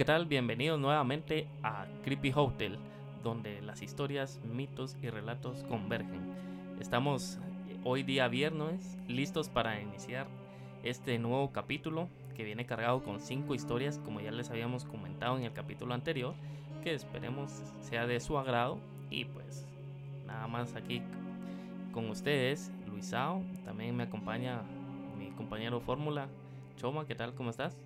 ¿qué tal? Bienvenidos nuevamente a Creepy Hotel, donde las historias, mitos y relatos convergen. Estamos hoy día viernes listos para iniciar este nuevo capítulo que viene cargado con cinco historias, como ya les habíamos comentado en el capítulo anterior, que esperemos sea de su agrado. Y pues nada más aquí con ustedes, Luisao. También me acompaña mi compañero Fórmula, Choma. ¿Qué tal? ¿Cómo estás?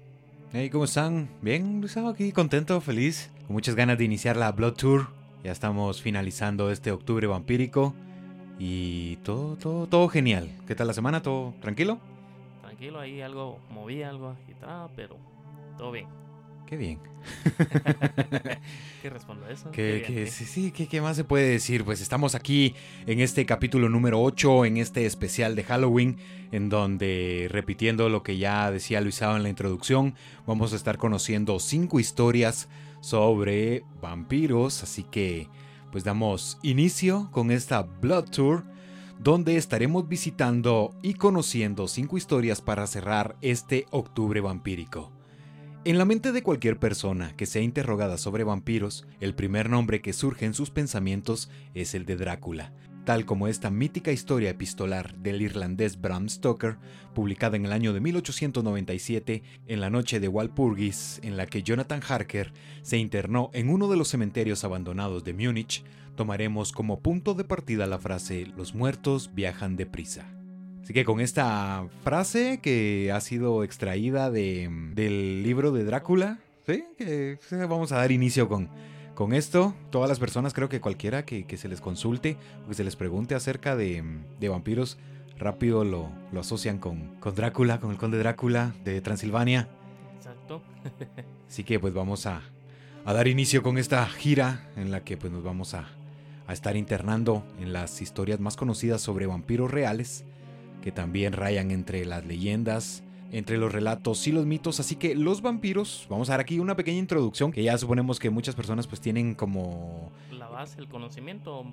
Hey, ¿cómo están? Bien, Luisao aquí, contento, feliz, con muchas ganas de iniciar la Blood Tour. Ya estamos finalizando este octubre vampírico y todo, todo, todo genial. ¿Qué tal la semana? ¿Todo tranquilo? Tranquilo, ahí algo moví, algo agitado, pero todo bien. Qué bien. ¿Qué respondo a eso? ¿Qué, Qué bien, qué- sí. sí, ¿qué, qué más se puede decir? Pues estamos aquí en este capítulo número 8, en este especial de Halloween, en donde, repitiendo lo que ya decía Luisao en la introducción, vamos a estar conociendo cinco historias sobre vampiros, así que pues damos inicio con esta Blood Tour, donde estaremos visitando y conociendo cinco historias para cerrar este octubre vampírico. En la mente de cualquier persona que sea interrogada sobre vampiros, el primer nombre que surge en sus pensamientos es el de Drácula, tal como esta mítica historia epistolar del irlandés Bram Stoker, publicada en el año de 1897 en la noche de Walpurgis, en la que Jonathan Harker se internó en uno de los cementerios abandonados de Múnich, tomaremos como punto de partida la frase Los muertos viajan deprisa. Así que con esta frase que ha sido extraída de, del libro de Drácula, ¿sí? Que, vamos a dar inicio con, con esto. Todas las personas, creo que cualquiera que, que se les consulte o que se les pregunte acerca de, de vampiros, rápido lo, lo asocian con, con Drácula, con el conde Drácula de Transilvania. Exacto. Así que pues vamos a, a dar inicio con esta gira en la que pues nos vamos a, a estar internando en las historias más conocidas sobre vampiros reales, que también rayan entre las leyendas, entre los relatos y los mitos. Así que los vampiros, vamos a dar aquí una pequeña introducción que ya suponemos que muchas personas pues tienen como... La base, el conocimiento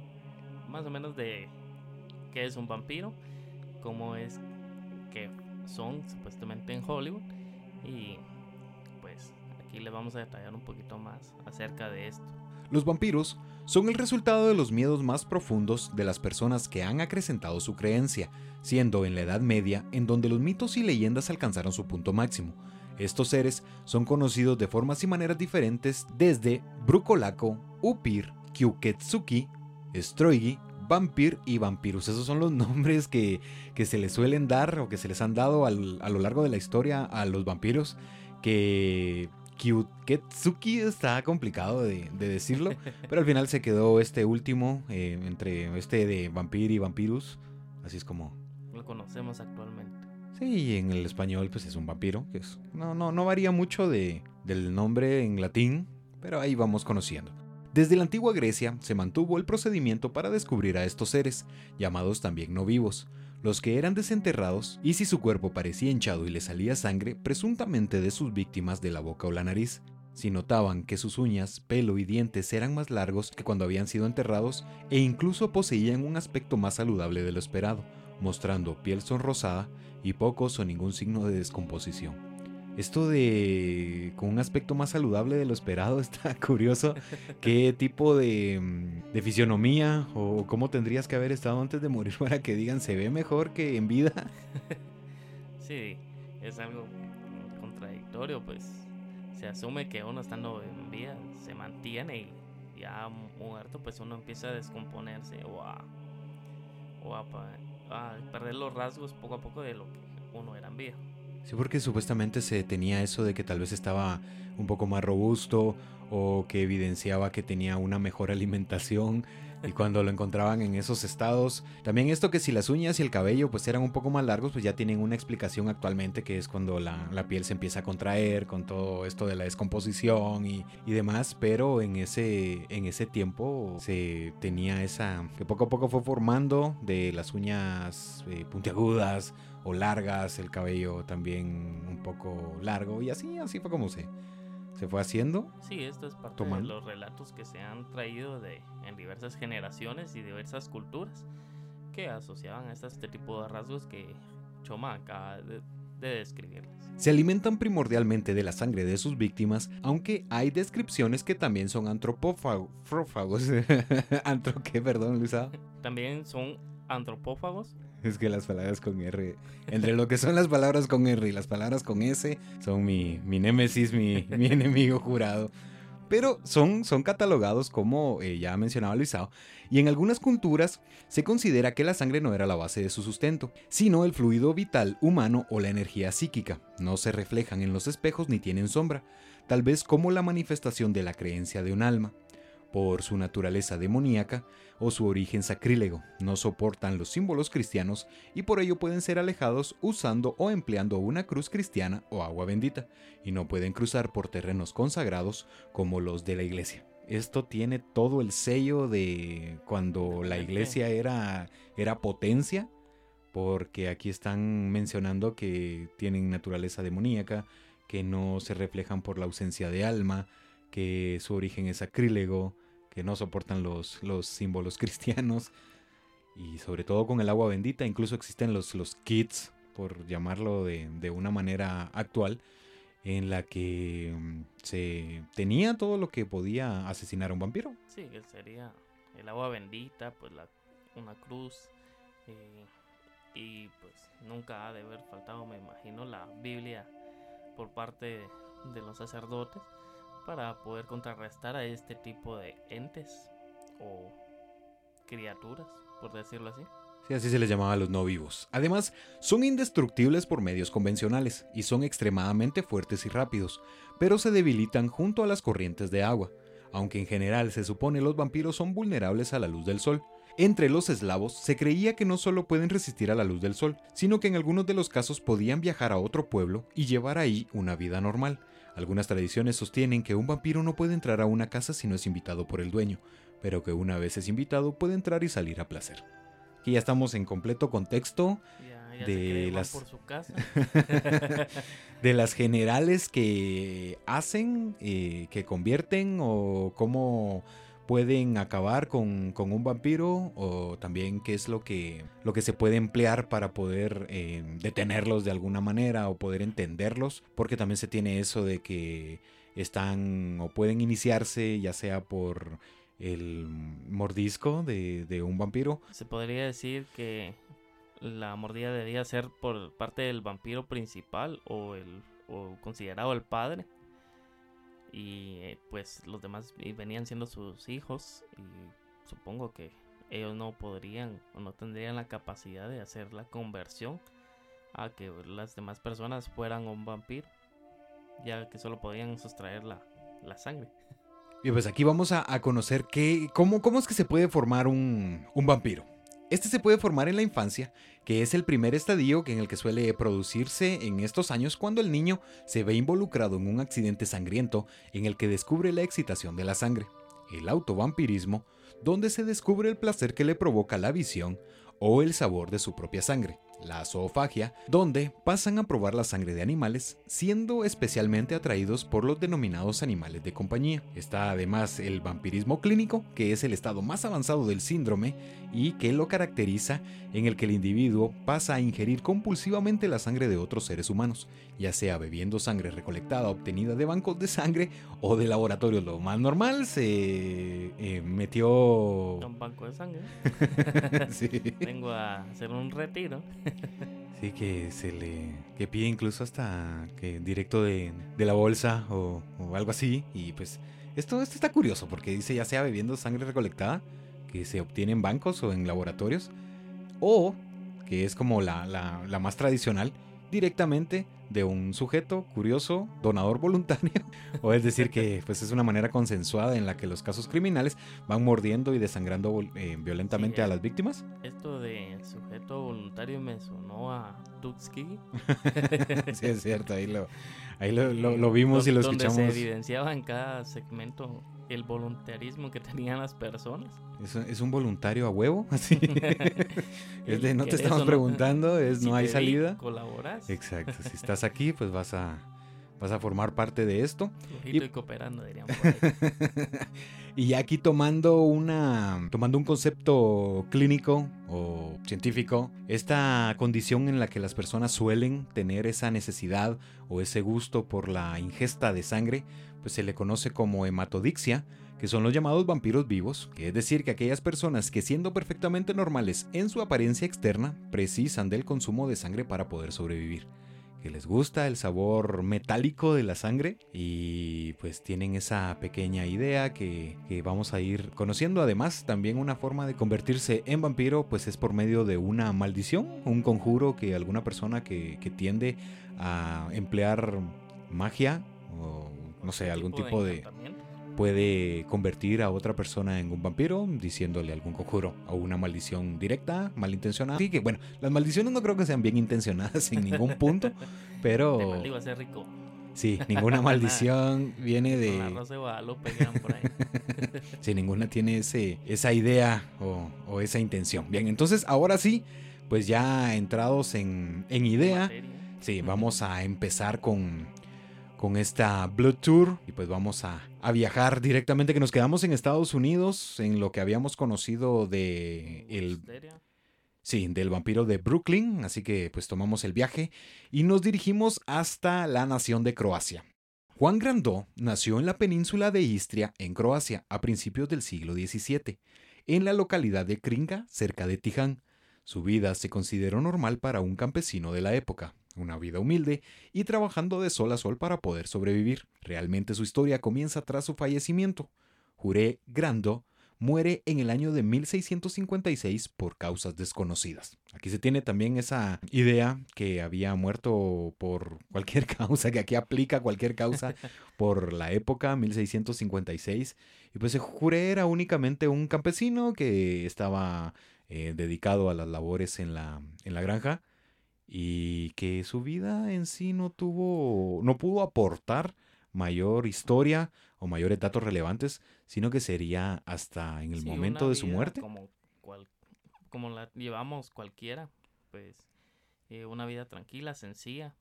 más o menos de qué es un vampiro, cómo es que son supuestamente en Hollywood y pues aquí le vamos a detallar un poquito más acerca de esto. Los vampiros son el resultado de los miedos más profundos de las personas que han acrecentado su creencia, siendo en la Edad Media en donde los mitos y leyendas alcanzaron su punto máximo. Estos seres son conocidos de formas y maneras diferentes desde Brucolaco, Upir, Kyuketsuki, Stroigi, Vampir y Vampirus. Esos son los nombres que, que se les suelen dar o que se les han dado a lo largo de la historia a los vampiros que Kyuketsuki está complicado de, de decirlo, pero al final se quedó este último eh, entre este de Vampir y Vampirus, así es como Lo conocemos actualmente. Sí, en el español pues es un vampiro, que es, no, no, no varía mucho de, del nombre en latín, pero ahí vamos conociendo. Desde la antigua Grecia se mantuvo el procedimiento para descubrir a estos seres, llamados también no vivos, los que eran desenterrados y si su cuerpo parecía hinchado y le salía sangre, presuntamente de sus víctimas de la boca o la nariz. Si notaban que sus uñas, pelo y dientes eran más largos que cuando habían sido enterrados e incluso poseían un aspecto más saludable de lo esperado, mostrando piel sonrosada y pocos o ningún signo de descomposición. Esto de con un aspecto más saludable de lo esperado está curioso. ¿Qué tipo de, mm, fisionomía o cómo tendrías que haber estado antes de morir para que digan se ve mejor que en vida? Sí, es algo contradictorio, pues se asume que uno estando en vida se mantiene y ya muerto pues uno empieza a descomponerse o a, a perder los rasgos poco a poco de lo que uno era en vida. Sí, porque supuestamente se tenía eso de que tal vez estaba un poco más robusto o que evidenciaba que tenía una mejor alimentación y cuando lo encontraban en esos estados. También esto que si las uñas y el cabello pues eran un poco más largos pues ya tienen una explicación actualmente que es cuando la, la piel se empieza a contraer con todo esto de la descomposición y, y demás, pero en ese, en ese tiempo se tenía esa que poco a poco fue formando de las uñas eh, puntiagudas o largas, el cabello también un poco largo y así, así fue como se, se fue haciendo. Sí, esto es parte Tomando. de los relatos que se han traído de, en diversas generaciones y diversas culturas que asociaban a este, tipo de rasgos que Choma acaba de, de describirlas. Se alimentan primordialmente de la sangre de sus víctimas, aunque hay descripciones que también son antropófagos. ¿Antro qué, perdón, Luisa? También son antropófagos. Es que las palabras con R, entre lo que son las palabras con R y las palabras con S, son mi, mi némesis, mi, mi enemigo jurado. Pero son, son catalogados como eh, ya mencionaba Luisao, y en algunas culturas se considera que la sangre no era la base de su sustento, sino el fluido vital humano o la energía psíquica. No se reflejan en los espejos ni tienen sombra, tal vez como la manifestación de la creencia de un alma por su naturaleza demoníaca o su origen sacrílego. No soportan los símbolos cristianos y por ello pueden ser alejados usando o empleando una cruz cristiana o agua bendita, y no pueden cruzar por terrenos consagrados como los de la iglesia. Esto tiene todo el sello de cuando la iglesia era, era potencia, porque aquí están mencionando que tienen naturaleza demoníaca, que no se reflejan por la ausencia de alma, que su origen es sacrílego, que no soportan los, los símbolos cristianos y sobre todo con el agua bendita, incluso existen los, los kits, por llamarlo de, de una manera actual, en la que mm, se tenía todo lo que podía asesinar a un vampiro. Sí, que sería el agua bendita, pues la, una cruz, eh, y pues nunca ha de haber faltado, me imagino, la Biblia por parte de los sacerdotes para poder contrarrestar a este tipo de entes o criaturas, por decirlo así. Sí, así se les llamaba a los no vivos. Además, son indestructibles por medios convencionales y son extremadamente fuertes y rápidos, pero se debilitan junto a las corrientes de agua, aunque en general se supone los vampiros son vulnerables a la luz del sol. Entre los eslavos se creía que no solo pueden resistir a la luz del sol, sino que en algunos de los casos podían viajar a otro pueblo y llevar ahí una vida normal, algunas tradiciones sostienen que un vampiro no puede entrar a una casa si no es invitado por el dueño, pero que una vez es invitado puede entrar y salir a placer. Aquí ya estamos en completo contexto de las de las generales que hacen, eh, que convierten o cómo pueden acabar con, un vampiro o también qué es lo que, lo que se puede emplear para poder eh, detenerlos de alguna manera o poder entenderlos, porque también se tiene eso de que están o pueden iniciarse ya sea por el mordisco de, un vampiro. Se podría decir que la mordida debía ser por parte del vampiro principal o el o considerado el padre y eh, pues los demás venían siendo sus hijos y supongo que ellos no podrían o no tendrían la capacidad de hacer la conversión a que las demás personas fueran un vampiro ya que solo podían sustraer la, sangre. Y pues aquí vamos a, conocer que, cómo, cómo es que se puede formar un, un vampiro este se puede formar en la infancia, que es el primer estadio en el que suele producirse en estos años cuando el niño se ve involucrado en un accidente sangriento en el que descubre la excitación de la sangre, el autovampirismo, donde se descubre el placer que le provoca la visión o el sabor de su propia sangre la zoofagia, donde pasan a probar la sangre de animales, siendo especialmente atraídos por los denominados animales de compañía. Está además el vampirismo clínico, que es el estado más avanzado del síndrome y que lo caracteriza en el que el individuo pasa a ingerir compulsivamente la sangre de otros seres humanos, ya sea bebiendo sangre recolectada obtenida de bancos de sangre o de laboratorios. Lo más normal se eh, metió... Un banco de sangre. Vengo a hacer un retiro. Sí, que se le que pide incluso hasta que directo de, la bolsa o, algo así. Y pues esto, esto está curioso porque dice ya sea bebiendo sangre recolectada que se obtiene en bancos o en laboratorios o que es como la, la más tradicional directamente de un sujeto curioso, donador voluntario, o es decir que pues es una manera consensuada en la que los casos criminales van mordiendo y desangrando eh, violentamente a las víctimas. Esto de sujeto voluntario me sonó a Tuxki. sí, es cierto, ahí lo, ahí lo, vimos y lo escuchamos. Donde se evidenciaba en cada segmento el voluntarismo que tenían las personas. ¿Es, un voluntario a huevo? Así. es de no te estamos preguntando, es no hay salida. Colaboras. Exacto. Si estás aquí, pues vas a vas a formar parte de esto. Y, y cooperando, dirían y ya aquí tomando una tomando un concepto clínico o científico, esta condición en la que las personas suelen tener esa necesidad o ese gusto por la ingesta de sangre, pues se le conoce como hematodixia, que son los llamados vampiros vivos, que es decir que aquellas personas que siendo perfectamente normales en su apariencia externa, precisan del consumo de sangre para poder sobrevivir que les gusta el sabor metálico de la sangre y pues tienen esa pequeña idea que, que, vamos a ir conociendo. Además, también una forma de convertirse en vampiro pues es por medio de una maldición, un conjuro que alguna persona que, que tiende a emplear magia o no sé, algún tipo de puede convertir a otra persona en un vampiro diciéndole algún conjuro o una maldición directa, malintencionada. Así que bueno, las maldiciones no creo que sean bien intencionadas en ningún punto, pero... a ser rico. Sí, ninguna maldición viene de... Con arroz de Guadalupe, por ahí. sí, ninguna tiene ese, esa idea o, o, esa intención. Bien, entonces ahora sí, pues ya entrados en, en idea, sí, vamos a empezar con con esta Blood Tour y pues vamos a, a, viajar directamente que nos quedamos en Estados Unidos en lo que habíamos conocido de el sí del vampiro de Brooklyn así que pues tomamos el viaje y nos dirigimos hasta la nación de Croacia. Juan Grandó nació en la península de Istria en Croacia a principios del siglo XVII en la localidad de Kringa cerca de Tiján. Su vida se consideró normal para un campesino de la época una vida humilde y trabajando de sol a sol para poder sobrevivir. Realmente su historia comienza tras su fallecimiento. Juré Grando muere en el año de 1656 por causas desconocidas. Aquí se tiene también esa idea que había muerto por cualquier causa, que aquí aplica cualquier causa por la época 1656. Y pues Juré era únicamente un campesino que estaba eh, dedicado a las labores en la, en la granja y que su vida en sí no tuvo, no pudo aportar mayor historia o mayores datos relevantes, sino que sería hasta en el momento de su muerte. Como, como la llevamos cualquiera, pues eh, una vida tranquila, sencilla,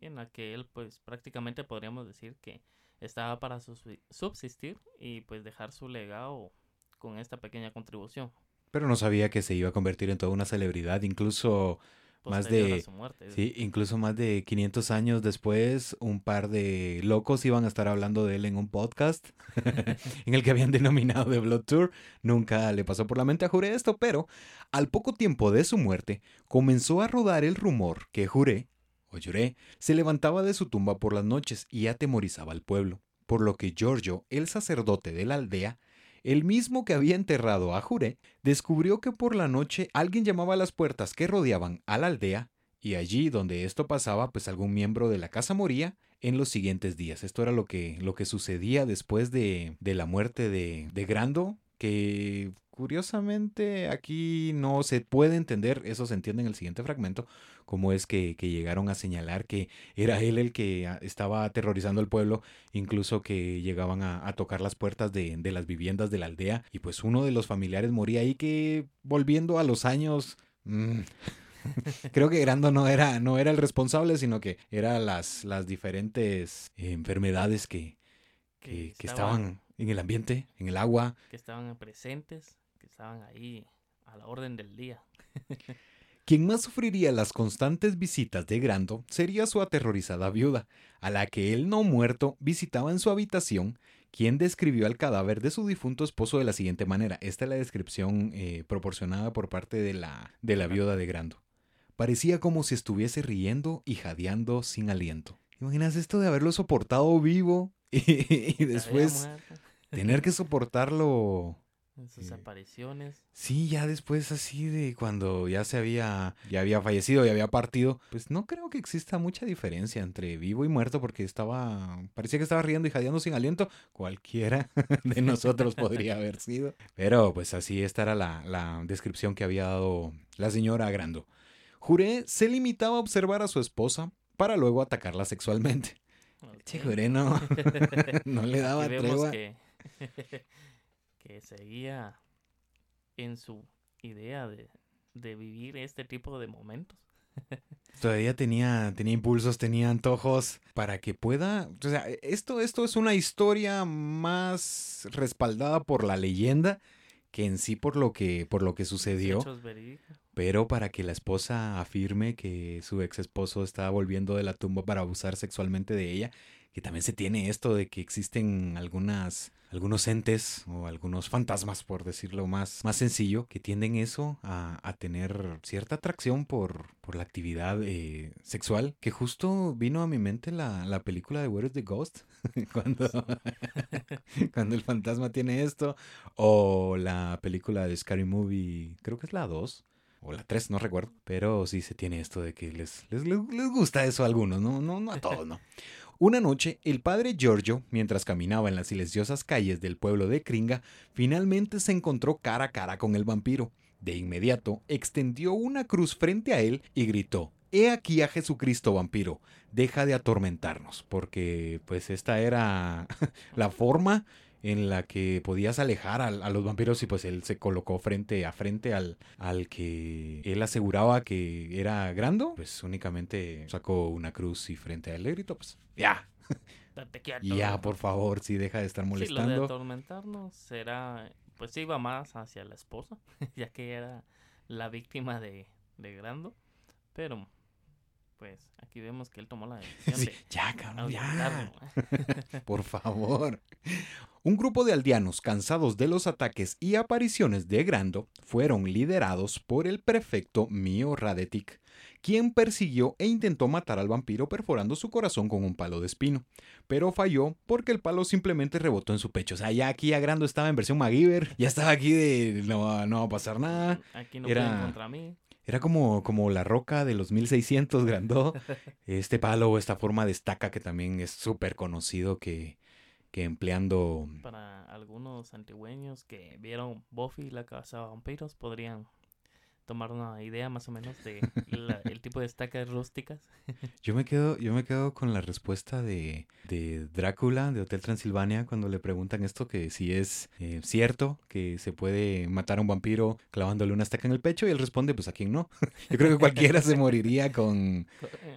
en la que él pues prácticamente podríamos decir que estaba para subsistir y pues dejar su legado con esta pequeña contribución. Pero no sabía que se iba a convertir en toda una celebridad, incluso más de sí incluso más de 500 años después un par de locos iban a estar hablando de él en un podcast en el que habían denominado The Blood Tour. Nunca le pasó por la mente a Juré esto pero al poco tiempo de su muerte comenzó a rodar el rumor que Juré o Juré se levantaba de su tumba por las noches y atemorizaba al pueblo por lo que Giorgio el sacerdote de la aldea el mismo que había enterrado a Juré, descubrió que por la noche alguien llamaba a las puertas que rodeaban a la aldea, y allí donde esto pasaba, pues algún miembro de la casa moría en los siguientes días. Esto era lo que, lo que sucedía después de, de la muerte de, de Grando, que curiosamente aquí no se puede entender, eso se entiende en el siguiente fragmento, cómo es que, llegaron a señalar que era él el que estaba aterrorizando al pueblo, incluso que llegaban a, tocar las puertas de, las viviendas de la aldea y pues uno de los familiares moría ahí que volviendo a los años... Mm, creo que Grando no era, no era el responsable, sino que eran las, las diferentes enfermedades que, que, estaban en el ambiente, en el agua. Que estaban presentes, que estaban ahí a la orden del día. Quien más sufriría las constantes visitas de Grando sería su aterrorizada viuda, a la que él no muerto visitaba en su habitación, quien describió al cadáver de su difunto esposo de la siguiente manera. Esta es la descripción eh, proporcionada por parte de la, de la viuda de Grando. Parecía como si estuviese riendo y jadeando sin aliento. ¿Imaginas esto de haberlo soportado vivo y después tener que soportarlo en sus apariciones. Sí, ya después así de cuando ya se había, ya había fallecido y había partido, pues no creo que exista mucha diferencia entre vivo y muerto porque estaba, parecía que estaba riendo y jadeando sin aliento. Cualquiera de nosotros podría haber sido. Pero pues así esta era la, la descripción que había dado la señora Grando. Juré se limitaba a observar a su esposa para luego atacarla sexualmente. Che, Juré no, no le daba tregua. Que... que seguía en su idea de, vivir este tipo de momentos. Todavía tenía, tenía impulsos, tenía antojos para que pueda. O sea, esto, esto es una historia más respaldada por la leyenda que en sí por lo que, por lo que sucedió. Hechos verídicos. Pero para que la esposa afirme que su ex esposo está volviendo de la tumba para abusar sexualmente de ella, que también se tiene esto de que existen algunas algunos entes o algunos fantasmas, por decirlo más, más sencillo, que tienden eso a, a tener cierta atracción por, por la actividad eh, sexual, que justo vino a mi mente la, la película de Where is the Ghost, cuando, cuando el fantasma tiene esto, o la película de Scary Movie, creo que es la 2, o la 3, no recuerdo, pero sí se tiene esto de que les, les, les gusta eso a algunos, no, no, no a todos, ¿no? Una noche, el padre Giorgio, mientras caminaba en las silenciosas calles del pueblo de Kringa, finalmente se encontró cara a cara con el vampiro. De inmediato, extendió una cruz frente a él y gritó, He aquí a Jesucristo vampiro, deja de atormentarnos, porque pues esta era la forma en la que podías alejar a, a, los vampiros y pues él se colocó frente a frente al, al que él aseguraba que era Grando, pues únicamente sacó una cruz y frente a él le gritó pues ya. Ya, por favor, si deja de estar Sí, lo molestando. de atormentarnos será, pues iba más hacia la esposa, ya que era la víctima de, de Grando, pero pues aquí vemos que él tomó la decisión Sí, de ya, cabrón, ya. Por favor. Un grupo de aldeanos cansados de los ataques y apariciones de Grando fueron liderados por el prefecto Mio Radetic, quien persiguió e intentó matar al vampiro perforando su corazón con un palo de espino, pero falló porque el palo simplemente rebotó en su pecho. O sea, ya aquí a Grando estaba en versión MacGyver, ya estaba aquí de no, va- no va a pasar nada. Aquí no Era- contra mí. Era como, como la roca de los 1600 Grandó. Este palo esta forma de estaca que también es súper conocido que, que empleando... Para algunos antigüeños que vieron Buffy la casa de vampiros podrían tomar una idea más o menos de la- el tipo de estacas rústicas. Yo me quedo, yo me quedo con la respuesta de, de Drácula de Hotel Transilvania cuando le preguntan esto que si es eh, cierto que se puede matar a un vampiro clavándole una estaca en el pecho y él responde pues a quién no. Yo creo que cualquiera se moriría con...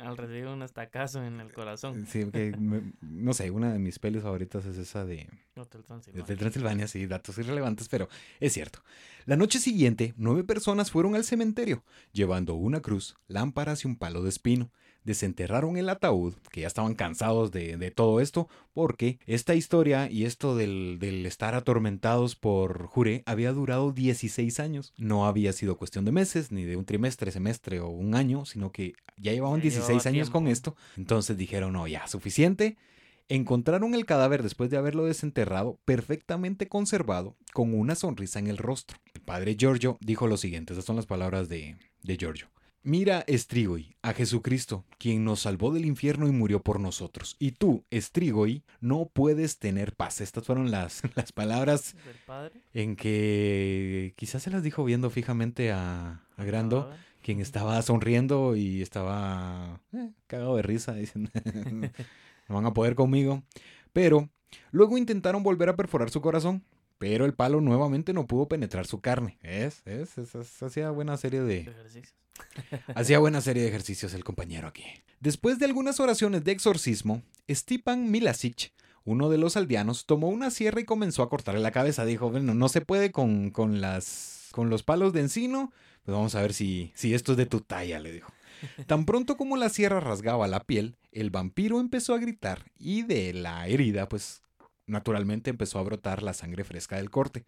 Al recibir un estacazo en el corazón. Sí, que me- no sé, una de mis pelis favoritas es esa de, Hotel Transilvania. Hotel Transilvania, sí, datos irrelevantes, pero es cierto. La noche siguiente, nueve personas fueron al cementerio, llevando una cruz, lámparas y un palo de espino. Desenterraron el ataúd, que ya estaban cansados de, de todo esto, porque esta historia y esto del, del estar atormentados por Jure había durado 16 años. No había sido cuestión de meses, ni de un trimestre, semestre o un año, sino que ya llevaban Ya 16 llevaba años con esto. Entonces dijeron, no, ya, suficiente. Encontraron el cadáver después de haberlo desenterrado perfectamente conservado, con una sonrisa en el rostro. El padre Giorgio dijo lo siguiente, estas son las palabras de, de Giorgio. Mira, Strigoi, a Jesucristo, quien nos salvó del infierno y murió por nosotros. Y tú, Strigoi, no puedes tener paz. Estas fueron las, las palabras padre. en que quizás se las dijo viendo fijamente a, a Grando, cadáver. quien estaba sonriendo y estaba eh, cagado de risa, diciendo, no van a poder conmigo. Pero luego intentaron volver a perforar su corazón, pero el palo nuevamente no pudo penetrar su carne. Es, es, es- es- hacía buena serie de, Ejercicios. hacía buena serie de ejercicios el compañero aquí. Después de algunas oraciones de exorcismo, Stipan Milasic, uno de los aldeanos, tomó una sierra y comenzó a cortarle la cabeza. Dijo, bueno, no se puede con, con las, con los palos de encino. Pues vamos a ver si, si esto es de tu talla, le dijo. Tan pronto como la sierra rasgaba la piel, el vampiro empezó a gritar y de la herida, pues naturalmente empezó a brotar la sangre fresca del corte.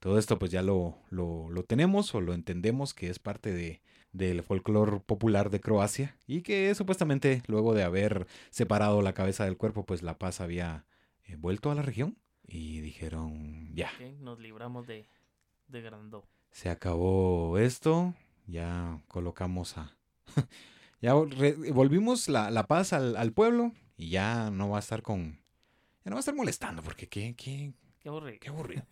Todo esto pues ya lo, lo, lo tenemos o lo entendemos que es parte de, del folclore popular de Croacia y que supuestamente luego de haber separado la cabeza del cuerpo, pues la paz había eh, vuelto a la región y dijeron, ya, Nos libramos de, de Grandó. se acabó esto, ya colocamos a... ya volvimos la, la paz al, al pueblo y ya no va a estar con... Ya no va a estar molestando porque qué, qué, Qué aburrido. qué aburrido.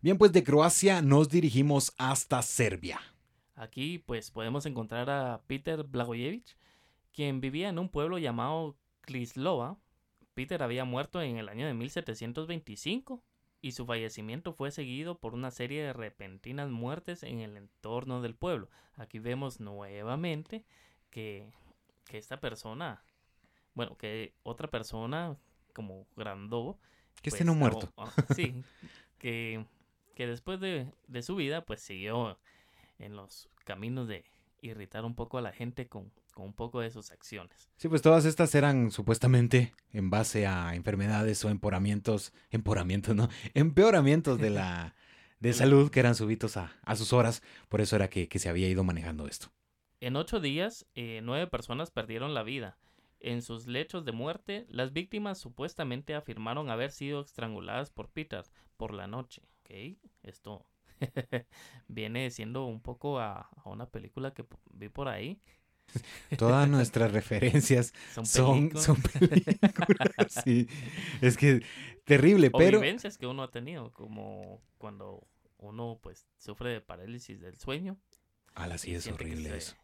Bien, pues de Croacia nos dirigimos hasta Serbia. Aquí pues podemos encontrar a Peter Blagojevich, quien vivía en un pueblo llamado Klislova. Peter había muerto en el año de 1725 y su fallecimiento fue seguido por una serie de repentinas muertes en el entorno del pueblo. Aquí vemos nuevamente que, que esta persona, bueno, que otra persona como Grandó, Que pues, esté no muerto. ah, sí, que, que después de, de su vida, pues siguió en los caminos de irritar un poco a la gente con, con un poco de sus acciones. Sí, pues todas estas eran supuestamente en base a enfermedades o emporamientos, emporamientos, ¿no? Empeoramientos de la de salud que eran súbitos a, a sus horas. Por eso era que, que se había ido manejando esto. En ocho días, eh, nueve personas perdieron la vida. En sus lechos de muerte, las víctimas supuestamente afirmaron haber sido estranguladas por Peter por la noche. ¿Ok? Esto viene siendo un poco a, a una película que vi por ahí. Todas nuestras referencias Son, son, películas son películas. Sí. Es que terrible, o pero vivencias que uno ha tenido, como cuando uno pues sufre de parálisis del sueño. Ala, sí es horrible se- eso.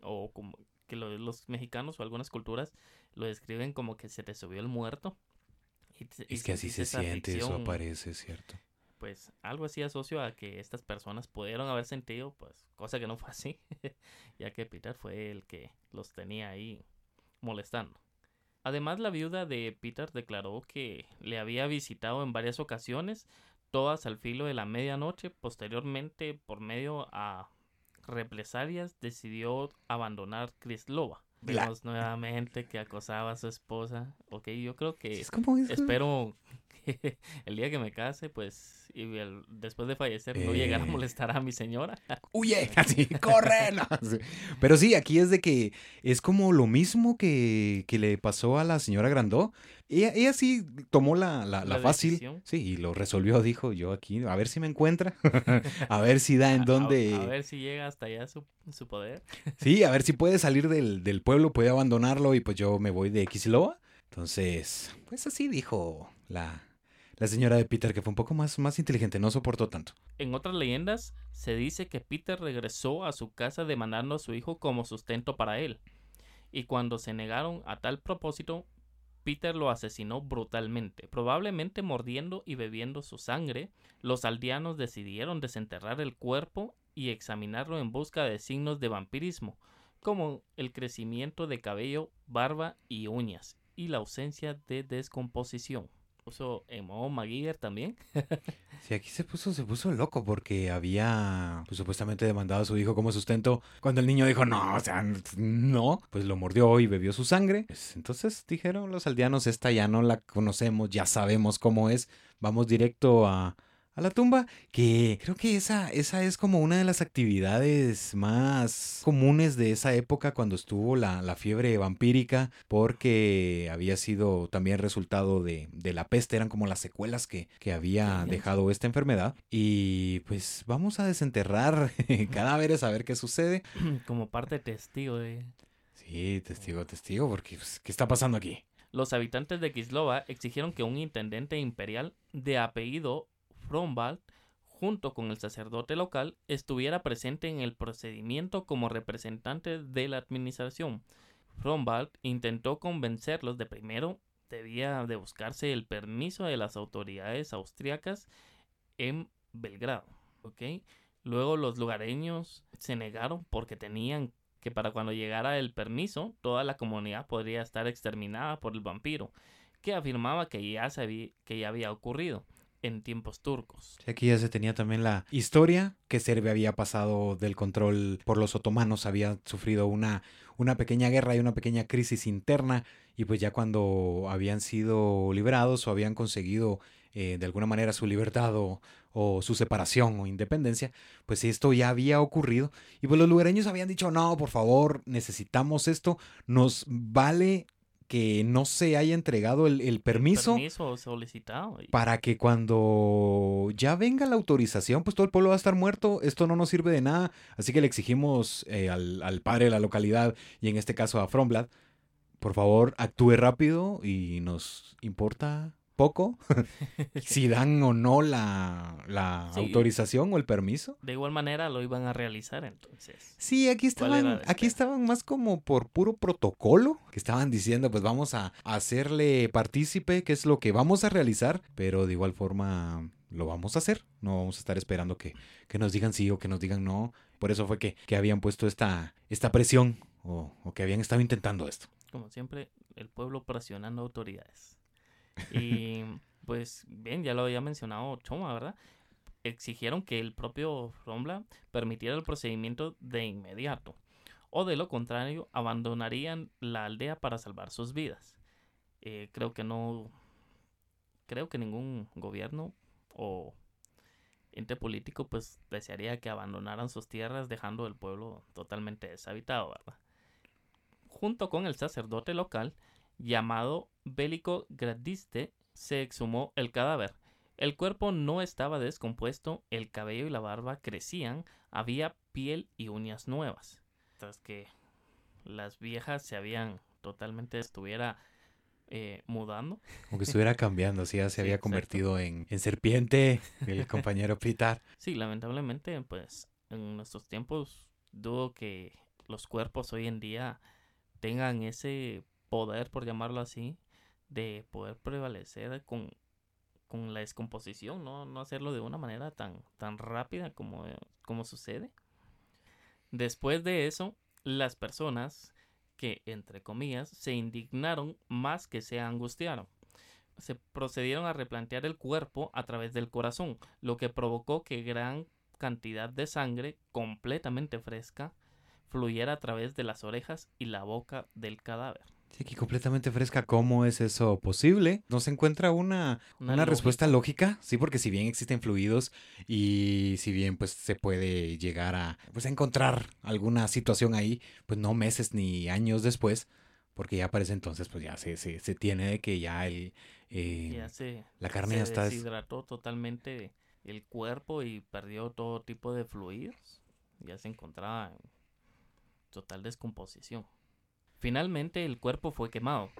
O como que lo- los mexicanos o algunas culturas lo describen como que se te subió el muerto. y te- Es que así se siente, eso aparece, ¿cierto? Pues algo así asocio a que estas personas pudieron haber sentido, pues, cosa que no fue así, ya que Peter fue el que los tenía ahí molestando. Además, la viuda de Peter declaró que le había visitado en varias ocasiones, todas al filo de la medianoche. Posteriormente, por medio a represalias, decidió abandonar Crislova. La- Vemos nuevamente que acosaba a su esposa. Ok, yo creo que Es como eso. espero que el día que me case, pues, y el- después de fallecer, no llegar a Eh. molestar a mi señora. huye, así, corre. no, sí. Pero sí, aquí es de que es como lo mismo que, que le pasó a la señora Grandó. Ella, ella sí tomó la, la, la La fácil, decisión. sí, y lo resolvió, dijo yo aquí, a ver si me encuentra, a ver si da en A- dónde, A, a ver si llega hasta allá su, su poder. sí, a ver si puede salir del, del pueblo, puede abandonarlo y pues yo me voy de Xloa. Entonces, pues así dijo la, la señora de Peter, que fue un poco más, más inteligente, no soportó tanto. En otras leyendas, se dice que Peter regresó a su casa demandando a su hijo como sustento para él. Y cuando se negaron a tal propósito, Peter lo asesinó brutalmente, probablemente mordiendo y bebiendo su sangre. Los aldeanos decidieron desenterrar el cuerpo y examinarlo en busca de signos de vampirismo, como el crecimiento de cabello, barba y uñas, y la ausencia de descomposición. Puso MacGyver también. Sí, aquí se puso, se puso loco porque había pues, supuestamente demandado a su hijo como sustento. Cuando el niño dijo, no, o sea, no, pues lo mordió y bebió su sangre. Pues, entonces dijeron los aldeanos, esta ya no la conocemos, ya sabemos cómo es, vamos directo a, a la tumba. Que creo que esa, esa es como una de las actividades más comunes de esa época cuando estuvo la, la fiebre vampírica, porque había sido también resultado de, de la peste, eran como las secuelas que, que había dejado esta enfermedad. Y pues vamos a desenterrar cadáveres a ver qué sucede. como parte testigo de... Sí, testigo, testigo, porque pues, ¿qué está pasando aquí? Los habitantes de Kislova exigieron que un intendente imperial de apellido Frombald, junto con el sacerdote local, estuviera presente en el procedimiento como representante de la administración. Frombald intentó convencerlos de primero debía de buscarse el permiso de las autoridades austriacas en Belgrado, ¿ok? Luego los lugareños se negaron porque tenían que para cuando llegara el permiso, toda la comunidad podría estar exterminada por el vampiro, que afirmaba que ya, se había, que ya había ocurrido en tiempos turcos. Aquí ya se tenía también la historia que Serbia había pasado del control por los otomanos, había sufrido una, una pequeña guerra y una pequeña crisis interna y pues ya cuando habían sido liberados o habían conseguido eh, de alguna manera su libertad o, o su separación o independencia, pues esto ya había ocurrido y pues los lugareños habían dicho, no, por favor, necesitamos esto, nos vale que no se haya entregado el, el permiso Permiso solicitado. para que cuando ya venga la autorización, pues todo el pueblo va a estar muerto, esto no nos sirve de nada, así que le exigimos eh, al, al padre de la localidad y en este caso a Fromblad, por favor actúe rápido y nos importa poco si dan o no la, la Sí. autorización o el permiso. De igual manera lo iban a realizar entonces. Sí, aquí ¿Cuál era estaban, aquí estaban más como por puro protocolo, que estaban diciendo, pues vamos a hacerle partícipe, que es lo que vamos a realizar, pero de igual forma lo vamos a hacer. No vamos a estar esperando que, que nos digan sí o que nos digan no. Por eso fue que, que habían puesto esta, esta presión o, o que habían estado intentando esto. Como siempre, el pueblo presionando autoridades. Y pues bien, ya lo había mencionado Choma, ¿verdad? Exigieron que el propio Rombla permitiera el procedimiento de inmediato, o de lo contrario, abandonarían la aldea para salvar sus vidas. Eh, creo que no, creo que ningún gobierno o ente político pues desearía que abandonaran sus tierras dejando el pueblo totalmente deshabitado, ¿verdad? Junto con el sacerdote local llamado Bélico Gradiste se exhumó el cadáver. El cuerpo no estaba descompuesto, el cabello y la barba crecían, había piel y uñas nuevas. Tras que las viejas se habían totalmente estuviera eh, mudando. Como que estuviera cambiando, así ya se Sí, había convertido en, en serpiente el compañero Pitar. Sí, lamentablemente, pues en nuestros tiempos dudo que los cuerpos hoy en día tengan ese poder, por llamarlo así, de poder prevalecer con, con la descomposición, ¿no? No hacerlo de una manera tan, tan rápida como, como sucede. Después de eso, las personas que, entre comillas, se indignaron más que se angustiaron. Se procedieron a replantear el cuerpo a través del corazón, lo que provocó que gran cantidad de sangre completamente fresca fluyera a través de las orejas y la boca del cadáver. Sí, aquí completamente fresca. ¿Cómo es eso posible? ¿No se encuentra una, una, respuesta lógica? Sí, porque si bien existen fluidos y si bien pues se puede llegar a pues a encontrar alguna situación ahí, pues no meses ni años después, porque ya para ese entonces pues ya se, se, se tiene de que ya el eh, Ya se, la carne se ya está des- deshidrató totalmente el cuerpo y perdió todo tipo de fluidos. Ya se encontraba en total descomposición. Finalmente el cuerpo fue quemado.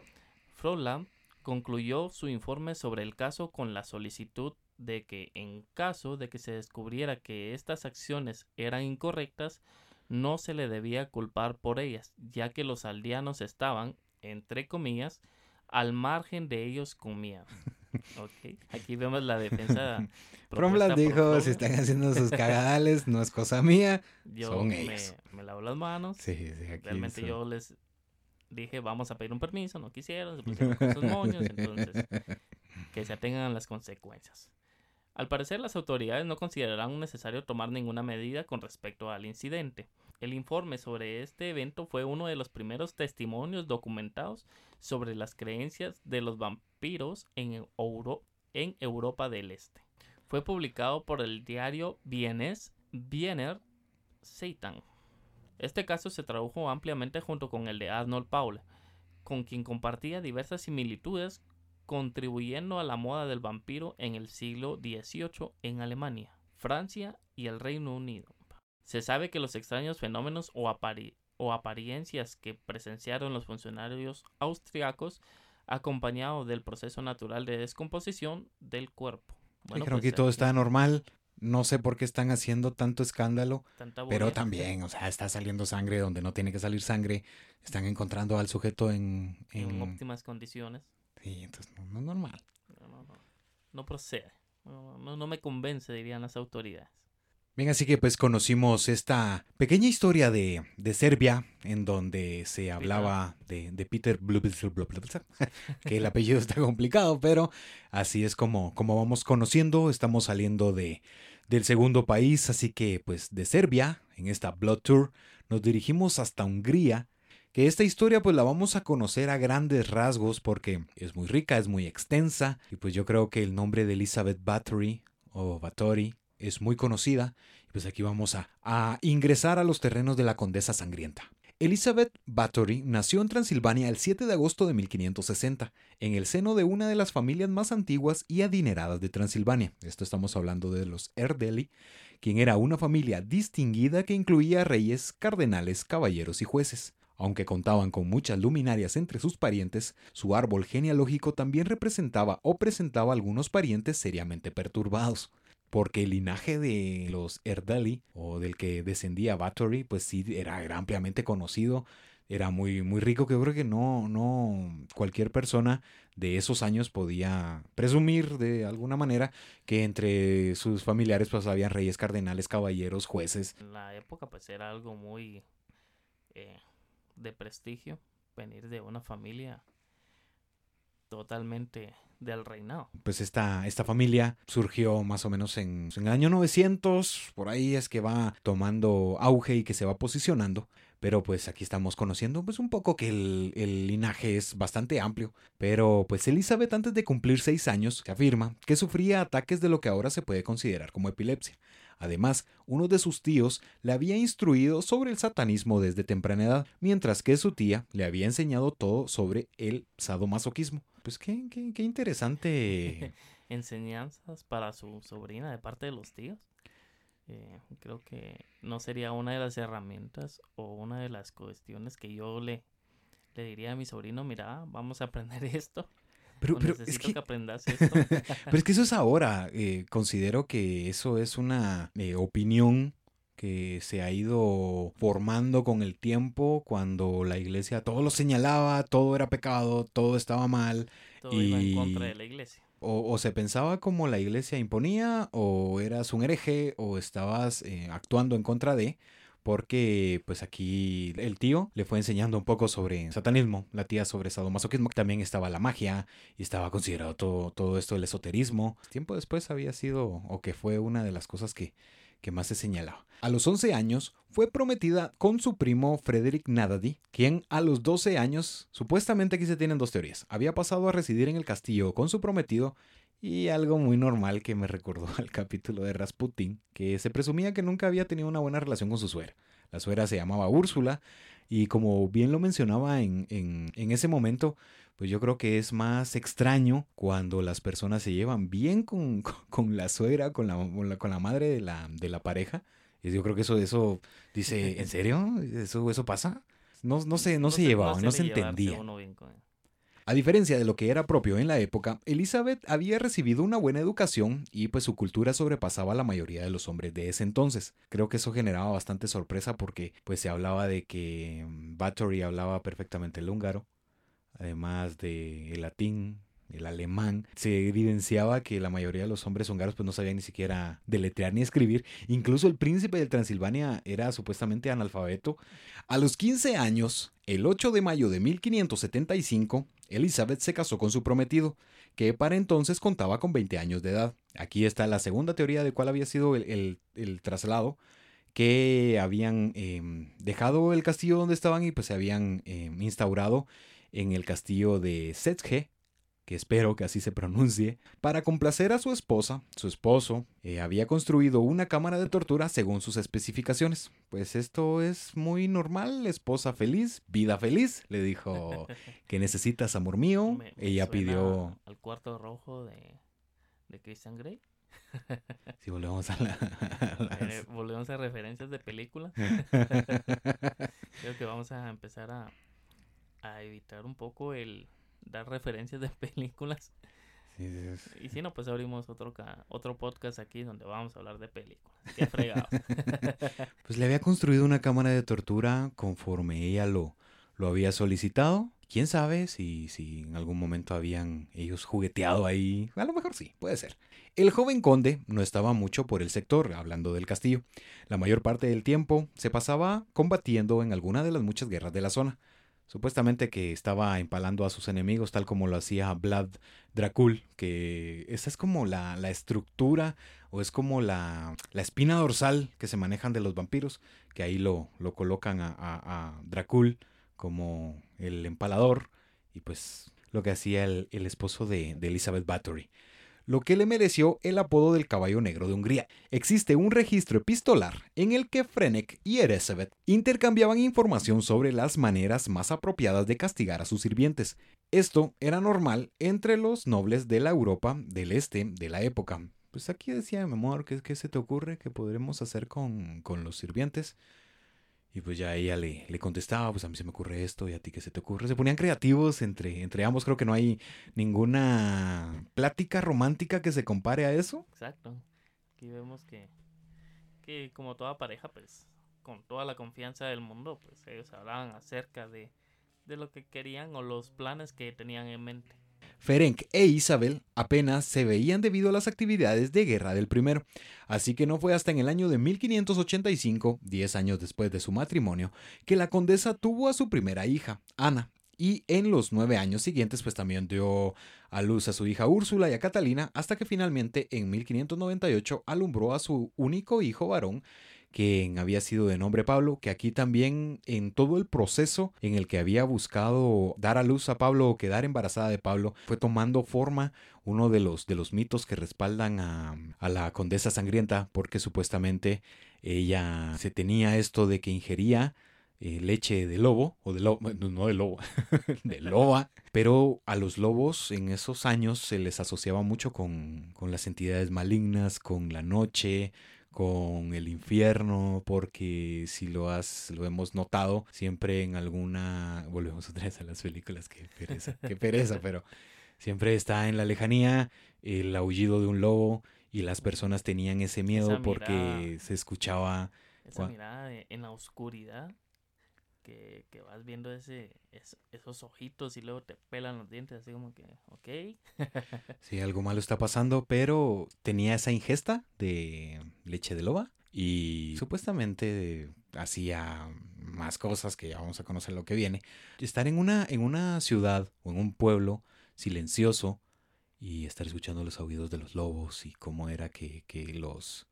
Froland concluyó su informe sobre el caso con la solicitud de que en caso de que se descubriera que estas acciones eran incorrectas, no se le debía culpar por ellas, ya que los aldeanos estaban, entre comillas, al margen de ellos comían. Ok, Aquí vemos la defensa. Por dijo, si están haciendo sus cagadales, no es cosa mía. Yo son me, ellos. me lavo las manos. Sí, sí, aquí Realmente yo les dije, vamos a pedir un permiso, no quisieron, se pusieron con sus moños, entonces que se atengan a las consecuencias. Al parecer, las autoridades no consideraron necesario tomar ninguna medida con respecto al incidente. El informe sobre este evento fue uno de los primeros testimonios documentados sobre las creencias de los vampiros en, Euro- en Europa del Este. Fue publicado por el diario vienés Wiener Satan. Este caso se tradujo ampliamente junto con el de Arnold Paul, con quien compartía diversas similitudes, contribuyendo a la moda del vampiro en el siglo XVIII en Alemania, Francia y el Reino Unido. Se sabe que los extraños fenómenos o, apari- o apariencias que presenciaron los funcionarios austriacos acompañado del proceso natural de descomposición del cuerpo. Dijeron pues, que todo está normal. No sé por qué están haciendo tanto escándalo, pero también, o sea, está saliendo sangre donde no tiene que salir sangre. Están encontrando al sujeto en... en en- óptimas condiciones. Sí, entonces no, no es normal. No, no, no. No procede. No, no, no me convence, dirían las autoridades. Bien, así que pues conocimos esta pequeña historia de, de Serbia en donde se hablaba de, de Peter que el apellido está complicado, pero así es como, como vamos conociendo, estamos saliendo de, del segundo país, así que pues de Serbia, en esta Blood Tour, nos dirigimos hasta Hungría, que esta historia pues la vamos a conocer a grandes rasgos porque es muy rica, es muy extensa, y pues yo creo que el nombre de Elizabeth Bathory o Bathory es muy conocida, pues aquí vamos a, a ingresar a los terrenos de la Condesa Sangrienta. Elizabeth Bathory nació en Transilvania el 7 de agosto de 1560, en el seno de una de las familias más antiguas y adineradas de Transilvania. Esto estamos hablando de los Erdeli, quien era una familia distinguida que incluía reyes, cardenales, caballeros y jueces. Aunque contaban con muchas luminarias entre sus parientes, su árbol genealógico también representaba o presentaba algunos parientes seriamente perturbados porque el linaje de los Erdali, o del que descendía Bathory, pues sí era, ampliamente conocido era muy, muy rico, que yo creo que no, no cualquier persona de esos años podía presumir de alguna manera que entre sus familiares pues habían reyes, cardenales, caballeros, jueces. En la época pues era algo muy eh, de prestigio venir de una familia totalmente del reinado. Pues esta, esta familia surgió más o menos en, en, el año 900, por ahí es que va tomando auge y que se va posicionando. Pero pues aquí estamos conociendo pues un poco que el, el, linaje es bastante amplio. Pero pues Elizabeth antes de cumplir seis años se afirma que sufría ataques de lo que ahora se puede considerar como epilepsia. Además, uno de sus tíos le había instruido sobre el satanismo desde temprana edad, mientras que su tía le había enseñado todo sobre el sadomasoquismo. Pues qué, qué, qué interesante. Enseñanzas para su sobrina de parte de los tíos. Eh, creo que no sería una de las herramientas o una de las cuestiones que yo le, le diría a mi sobrino, mira, vamos a aprender esto. Pero, pero es que, aprendas esto. pero es que eso es ahora. Eh, considero que eso es una eh, opinión que se ha ido formando con el tiempo cuando la iglesia todo lo señalaba, todo era pecado, todo estaba mal. Todo y... iba en contra de la iglesia. O, o, se pensaba como la iglesia imponía, o eras un hereje, o estabas eh, actuando en contra de, porque pues aquí el tío le fue enseñando un poco sobre satanismo, la tía sobre sadomasoquismo, también estaba la magia y estaba considerado todo, todo esto el esoterismo. Tiempo después había sido, o que fue una de las cosas que, que más se señalaba. A los 11 años fue prometida con su primo Frederick Nadady, quien a los 12 años, supuestamente aquí se tienen dos teorías, había pasado a residir en el castillo con su prometido y algo muy normal que me recordó al capítulo de Rasputin, que se presumía que nunca había tenido una buena relación con su suegra. La suegra se llamaba Úrsula y como bien lo mencionaba en, en, en ese momento, pues yo creo que es más extraño cuando las personas se llevan bien con, con la suegra, con la, con la madre de la, de la pareja. Y yo creo que eso, eso dice, ¿en serio? ¿Eso, eso pasa? No, no, se, no, se, llevaba, no se entendía. A diferencia de lo que era propio en la época, Elizabeth había recibido una buena educación y pues su cultura sobrepasaba a la mayoría de los hombres de ese entonces. Creo que eso generaba bastante sorpresa porque pues se hablaba de que Bathory hablaba perfectamente el húngaro, además de el latín, el alemán, se evidenciaba que la mayoría de los hombres húngaros pues no sabían ni siquiera deletrear ni escribir. Incluso el príncipe de Transilvania era supuestamente analfabeto. A los 15 años, el 8 de mayo de 1575, Elizabeth se casó con su prometido, que para entonces contaba con 20 años de edad. Aquí está la segunda teoría de cuál había sido el, el, traslado que habían em, dejado el castillo donde estaban y pues se habían em, instaurado en el castillo de Setzge, que espero que así se pronuncie, para complacer a su esposa, su esposo, eh, había construido una cámara de tortura según sus especificaciones. Pues esto es muy normal, esposa feliz, vida feliz, le dijo, que necesitas, amor mío? Ella pidió... Al cuarto rojo de, de Christian Grey. Si volvemos a la... Eh, volvemos a referencias de películas. Creo que vamos a empezar a a evitar un poco el dar referencias de películas. Y si no, pues abrimos otro, otro podcast aquí donde vamos a hablar de películas. Qué fregado. pues le había construido una cámara de tortura conforme ella lo, lo había solicitado. Quién sabe si, si en algún momento habían ellos jugueteado ahí. A lo mejor sí, puede ser. El joven conde no estaba mucho por el sector, hablando del castillo. La mayor parte del tiempo se pasaba combatiendo en alguna de las muchas guerras de la zona. Supuestamente que estaba empalando a sus enemigos tal como lo hacía Vlad Dracul, que esa es como la, la estructura o es como la, la, espina dorsal que se manejan de los vampiros, que ahí lo, lo colocan a, a, Dracul como el empalador y pues lo que hacía el, el esposo de, de Elizabeth Bathory lo que le mereció el apodo del caballo negro de Hungría. Existe un registro epistolar en el que Frenek y Eresebet intercambiaban información sobre las maneras más apropiadas de castigar a sus sirvientes. Esto era normal entre los nobles de la Europa del Este de la época. Pues aquí decía mi amor, ¿qué, qué se te ocurre que podremos hacer con, con los sirvientes? Y pues ya ella le, le, contestaba, pues a mí se me ocurre esto y a ti qué se te ocurre. Se ponían creativos entre, entre ambos. Creo que no hay ninguna plática romántica que se compare a eso. Exacto. Aquí vemos que, que como toda pareja, pues con toda la confianza del mundo, pues ellos hablaban acerca de, de lo que querían o los planes que tenían en mente. Ferenc e Isabel apenas se veían debido a las actividades de guerra del primero, así que no fue hasta en el año de 1585, 10 años después de su matrimonio, que la condesa tuvo a su primera hija, Ana, y en los nueve años siguientes pues también dio a luz a su hija Úrsula y a Catalina, hasta que finalmente en 1598 alumbró a su único hijo varón, quien había sido de nombre Pablo, que aquí también en todo el proceso en el que había buscado dar a luz a Pablo o quedar embarazada de Pablo, fue tomando forma uno de los, de los mitos que respaldan a, a la condesa sangrienta, porque supuestamente ella se tenía esto de que ingería eh, leche de lobo, o de lobo, no de lobo, de loba, pero a los lobos en esos años se les asociaba mucho con, con las entidades malignas, con la noche, con el infierno, porque si lo has, lo hemos notado siempre en alguna, volvemos otra vez a las películas, qué pereza, qué pereza, pero siempre está en la lejanía el aullido de un lobo y las personas tenían ese miedo porque se escuchaba esa mirada en la oscuridad que, que, vas viendo ese, esos ojitos y luego te pelan los dientes, así como que, ok. sí, algo malo está pasando, pero tenía esa ingesta de leche de loba y supuestamente hacía más cosas que ya vamos a conocer lo que viene. Estar en una, en una ciudad o en un pueblo silencioso y estar escuchando los aullidos de los lobos y cómo era que, que los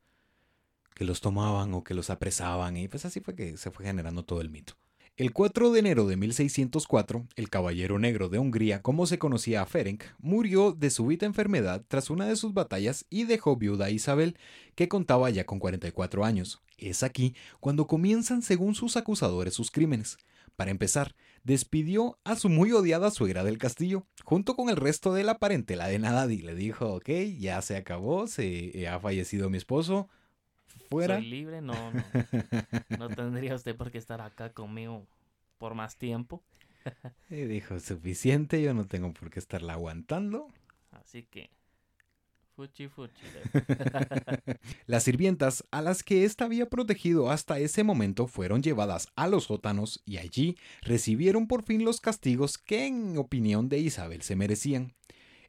que los tomaban o que los apresaban y pues así fue que se fue generando todo el mito. El 4 de enero de 1604, el Caballero Negro de Hungría, como se conocía a Ferenc, murió de súbita enfermedad tras una de sus batallas y dejó viuda a Isabel, que contaba ya con 44 años. Es aquí cuando comienzan, según sus acusadores, sus crímenes. Para empezar, despidió a su muy odiada suegra del castillo, junto con el resto de la parentela de Nadad, y le dijo, ok, ya se acabó, se ha fallecido mi esposo, fuera. Soy libre, no, no. No tendría usted por qué estar acá conmigo por más tiempo. y dijo, suficiente, yo no tengo por qué estarla aguantando. Así que, fuchi fuchi. las sirvientas a las que ésta había protegido hasta ese momento fueron llevadas a los sótanos y allí recibieron por fin los castigos que en opinión de Isabel se merecían.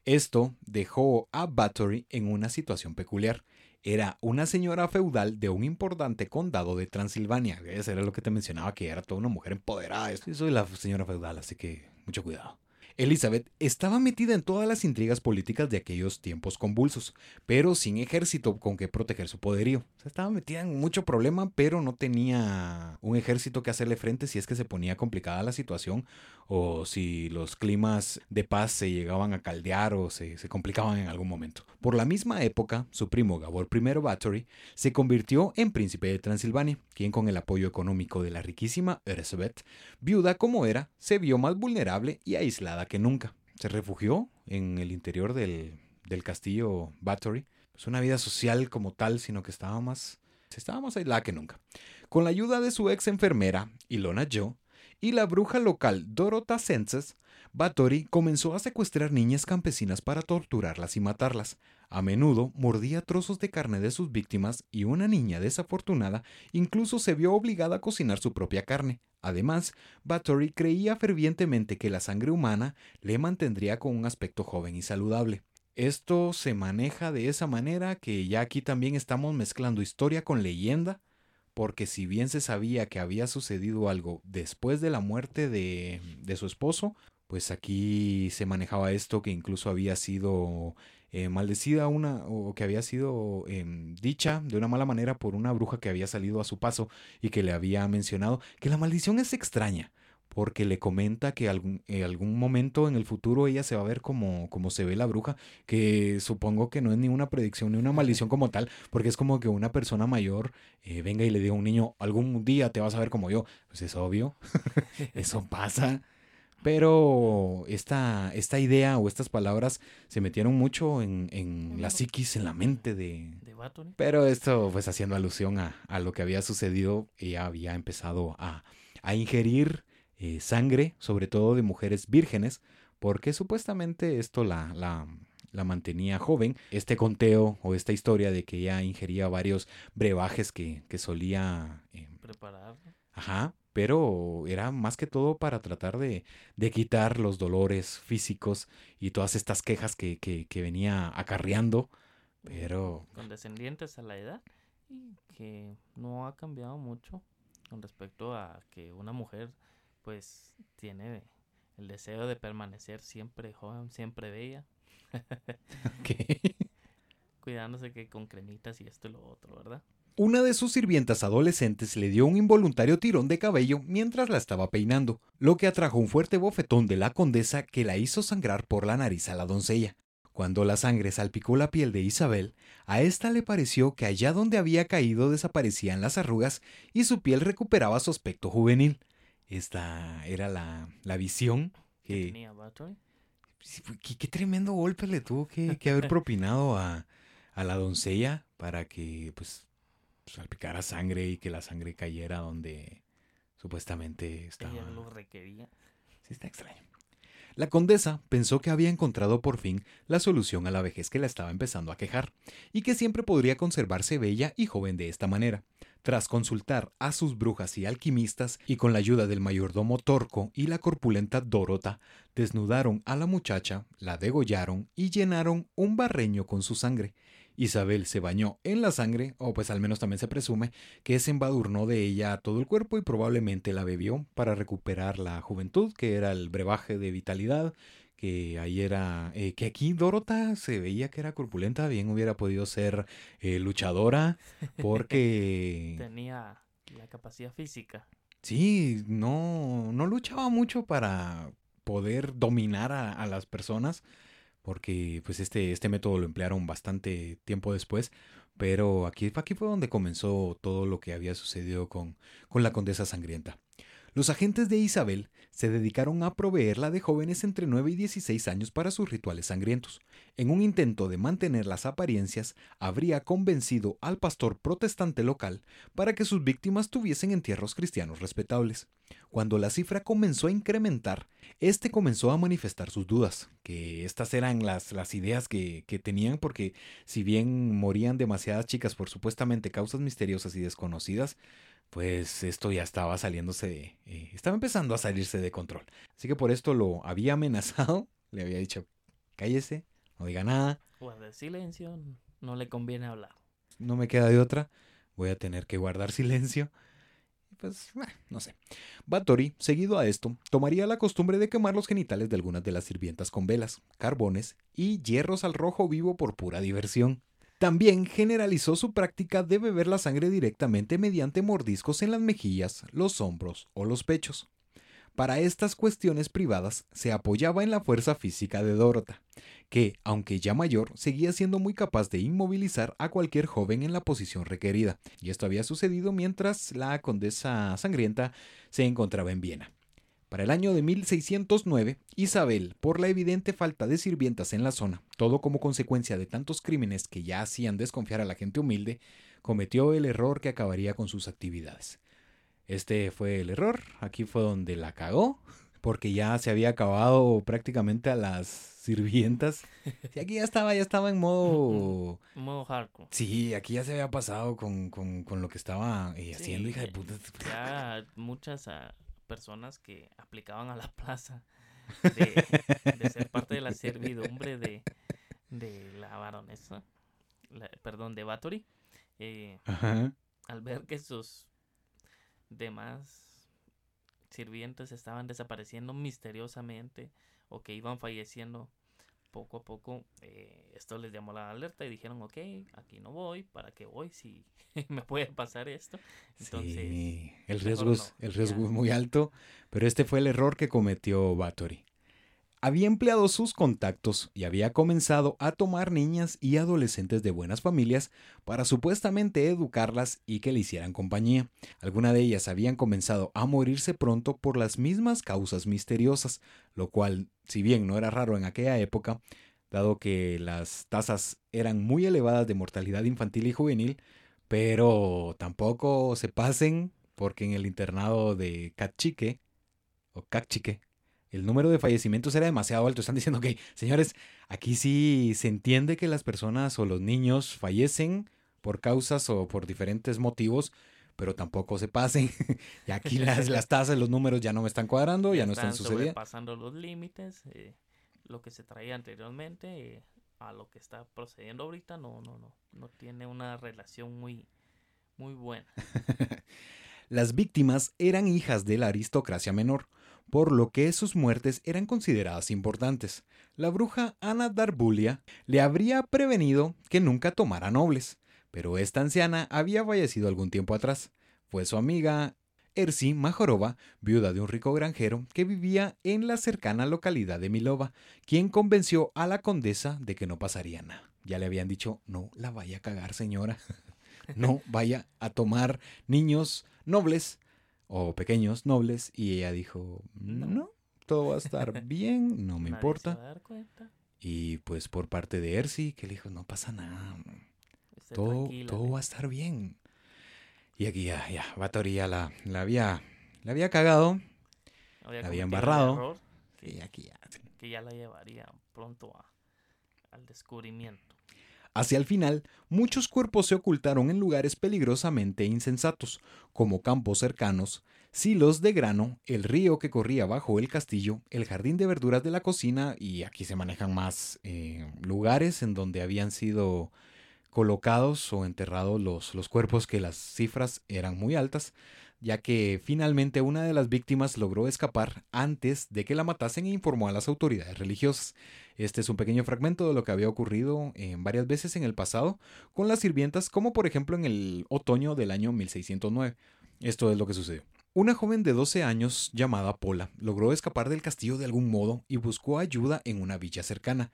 Esto dejó a Bathory en una situación peculiar era una señora feudal de un importante condado de Transilvania. Eso era lo que te mencionaba, que era toda una mujer empoderada. Yo soy la señora feudal, así que mucho cuidado. Elizabeth estaba metida en todas las intrigas políticas de aquellos tiempos convulsos, pero sin ejército con que proteger su poderío. estaba metida en mucho problema, pero no tenía un ejército que hacerle frente si es que se ponía complicada la situación o si los climas de paz se llegaban a caldear o se, complicaban en algún momento. Por la misma época, su primo Gabor I Bathory se convirtió en príncipe de Transilvania, quien con el apoyo económico de la riquísima Erzsébet, viuda como era, se vio más vulnerable y aislada que nunca. Se refugió en el interior del, castillo Bathory. Pues una vida social como tal, sino que estaba más, que nunca. Con la ayuda de su ex enfermera, Ilona Joe, y la bruja local Dorota Senses, Bathory comenzó a secuestrar niñas campesinas para torturarlas y matarlas. A menudo mordía trozos de carne de sus víctimas y una niña desafortunada incluso se vio obligada a cocinar su propia carne. Además, Bathory creía fervientemente que la sangre humana le mantendría con un aspecto joven y saludable. Esto se maneja de esa manera que ya aquí también estamos mezclando historia con leyenda, porque si bien se sabía que había sucedido algo después de la muerte de, de su esposo, pues aquí se manejaba esto que incluso había sido eh, maldecida una o que había sido em, dicha de una mala manera por una bruja que había salido a su paso y que le había mencionado que la maldición es extraña porque le comenta que algún, en algún momento en el futuro ella se va a ver como, como se ve la bruja, que supongo que no es ni una predicción ni una maldición como tal, porque es como que una persona mayor eh, venga y le diga a un niño, algún día te vas a ver como yo. Pues es obvio, eso pasa. Pero esta, esta idea o estas palabras se metieron mucho en, en la psiquis, en la mente de... de Pero esto, pues haciendo alusión a, a, lo que había sucedido, ella había empezado a, a ingerir eh, sangre, sobre todo de mujeres vírgenes, porque supuestamente esto la, la, la, mantenía joven. Este conteo o esta historia de que ella ingería varios brebajes que, que solía eh, Preparar. Ajá, pero era más que todo para tratar de, de quitar los dolores físicos y todas estas quejas que, que, que venía acarreando, pero... Con descendientes a la edad y que no ha cambiado mucho con respecto a que una mujer pues tiene el deseo de permanecer siempre joven, siempre bella. Cuidándose que con cremitas y esto y lo otro, ¿verdad? Una de sus sirvientas adolescentes le dio un involuntario tirón de cabello mientras la estaba peinando, lo que atrajo un fuerte bofetón de la condesa que la hizo sangrar por la nariz a la doncella. Cuando la sangre salpicó la piel de Isabel, a ésta le pareció que allá donde había caído desaparecían las arrugas y su piel recuperaba su aspecto juvenil. Esta era la, la visión que... Tenía qué tremendo golpe le tuvo que, que haber propinado a, a la doncella para que pues salpicara sangre y que la sangre cayera donde supuestamente estaba. Ella lo requería. Sí, está extraño. La condesa pensó que había encontrado por fin la solución a la vejez que la estaba empezando a quejar, y que siempre podría conservarse bella y joven de esta manera. Tras consultar a sus brujas y alquimistas, y con la ayuda del mayordomo Torco y la corpulenta Dorota, desnudaron a la muchacha, la degollaron y llenaron un barreño con su sangre. Isabel se bañó en la sangre, o pues al menos también se presume, que se embadurnó de ella todo el cuerpo y probablemente la bebió para recuperar la juventud, que era el brebaje de vitalidad, que ahí era, eh, que aquí Dorota se veía que era corpulenta, bien hubiera podido ser eh, luchadora, porque Tenía la capacidad física. sí, no, no luchaba mucho para poder dominar a, a las personas, porque pues este, este método lo emplearon bastante tiempo después, pero aquí, aquí fue donde comenzó todo lo que había sucedido con, con la condesa sangrienta. Los agentes de Isabel se dedicaron a proveerla de jóvenes entre 9 y 16 años para sus rituales sangrientos. En un intento de mantener las apariencias, habría convencido al pastor protestante local para que sus víctimas tuviesen entierros cristianos respetables. Cuando la cifra comenzó a incrementar, este comenzó a manifestar sus dudas, que estas eran las, las ideas que, que tenían, porque si bien morían demasiadas chicas por supuestamente causas misteriosas y desconocidas, pues esto ya estaba saliéndose eh, estaba empezando a salirse de control. Así que por esto lo había amenazado, le había dicho, cállese, no diga nada, Guarde silencio, no le conviene hablar. no me queda de otra, voy a tener que guardar silencio. Pues, no sé. Bathory, seguido a esto, tomaría la costumbre de quemar los genitales de algunas de las sirvientas con velas, carbones y hierros al rojo vivo por pura diversión. También generalizó su práctica de beber la sangre directamente mediante mordiscos en las mejillas, los hombros o los pechos. Para estas cuestiones privadas se apoyaba en la fuerza física de Dorota, que, aunque ya mayor, seguía siendo muy capaz de inmovilizar a cualquier joven en la posición requerida, y esto había sucedido mientras la condesa sangrienta se encontraba en Viena. Para el año de 1609, Isabel, por la evidente falta de sirvientas en la zona, todo como consecuencia de tantos crímenes que ya hacían desconfiar a la gente humilde, cometió el error que acabaría con sus actividades. Este fue el error, aquí fue donde la cagó, porque ya se había acabado prácticamente a las sirvientas. Y aquí ya estaba, ya estaba en modo... Modo hardcore. Sí, aquí ya se había pasado con, con- con lo que estaba eh, Sí, haciendo, hija de puta. Ya muchas ah, personas que aplicaban a la plaza de, de ser parte de la servidumbre de, de la baronesa, la- perdón, de Bathory, eh, Ajá. al ver que sus demás sirvientes estaban desapareciendo misteriosamente o que iban falleciendo poco a poco, eh, esto les llamó la alerta y dijeron, ok, aquí no voy, ¿para qué voy si me puede pasar esto? Entonces, sí, el riesgo, es, no, el riesgo es muy alto, pero este fue el error que cometió Bathory. Había empleado sus contactos y había comenzado a tomar niñas y adolescentes de buenas familias para supuestamente educarlas y que le hicieran compañía. Algunas de ellas habían comenzado a morirse pronto por las mismas causas misteriosas, lo cual, si bien no era raro en aquella época, dado que las tasas eran muy elevadas de mortalidad infantil y juvenil, pero tampoco se pasen porque en el internado de Cachique o Cachique el número de fallecimientos era demasiado alto. Están diciendo que, señores, aquí sí se entiende que las personas o los niños fallecen por causas o por diferentes motivos, pero tampoco se pasen. y aquí las, las tasas, los números ya no me están cuadrando, ya, no están sucediendo. pasando los límites, eh, lo que se traía anteriormente eh, a lo que está procediendo ahorita no, no, no, no tiene una relación muy, muy buena. Las víctimas eran hijas de la aristocracia menor, por lo que sus muertes eran consideradas importantes. La bruja Ana Darbulia le habría prevenido que nunca tomara nobles, pero esta anciana había fallecido algún tiempo atrás. Fue su amiga Ersi Majorova, viuda de un rico granjero que vivía en la cercana localidad de Milova, quien convenció a la condesa de que no pasaría nada. Ya le habían dicho, no la vaya a cagar, señora. no vaya a tomar niños nobles o pequeños nobles. Y ella dijo, no, todo va a estar bien, no me importa. Y pues por parte de Ersi, que le dijo, no pasa nada. todo, todo va a estar bien. Y aquí ya, ya, la, la, había, la había cagado, la había embarrado. y aquí ya. Que ya la llevaría pronto al descubrimiento. Hacia el final, muchos cuerpos se ocultaron en lugares peligrosamente insensatos, como campos cercanos, silos de grano, el río que corría bajo el castillo, el jardín de verduras de la cocina, y aquí se manejan más eh, lugares en donde habían sido colocados o enterrados los, los cuerpos que las cifras eran muy altas, ya que finalmente una de las víctimas logró escapar antes de que la matasen e informó a las autoridades religiosas. Este es un pequeño fragmento de lo que había ocurrido en varias veces en el pasado con las sirvientas, como por ejemplo en el otoño del año 1609. Esto es lo que sucedió. Una joven de 12 años llamada Pola logró escapar del castillo de algún modo y buscó ayuda en una villa cercana.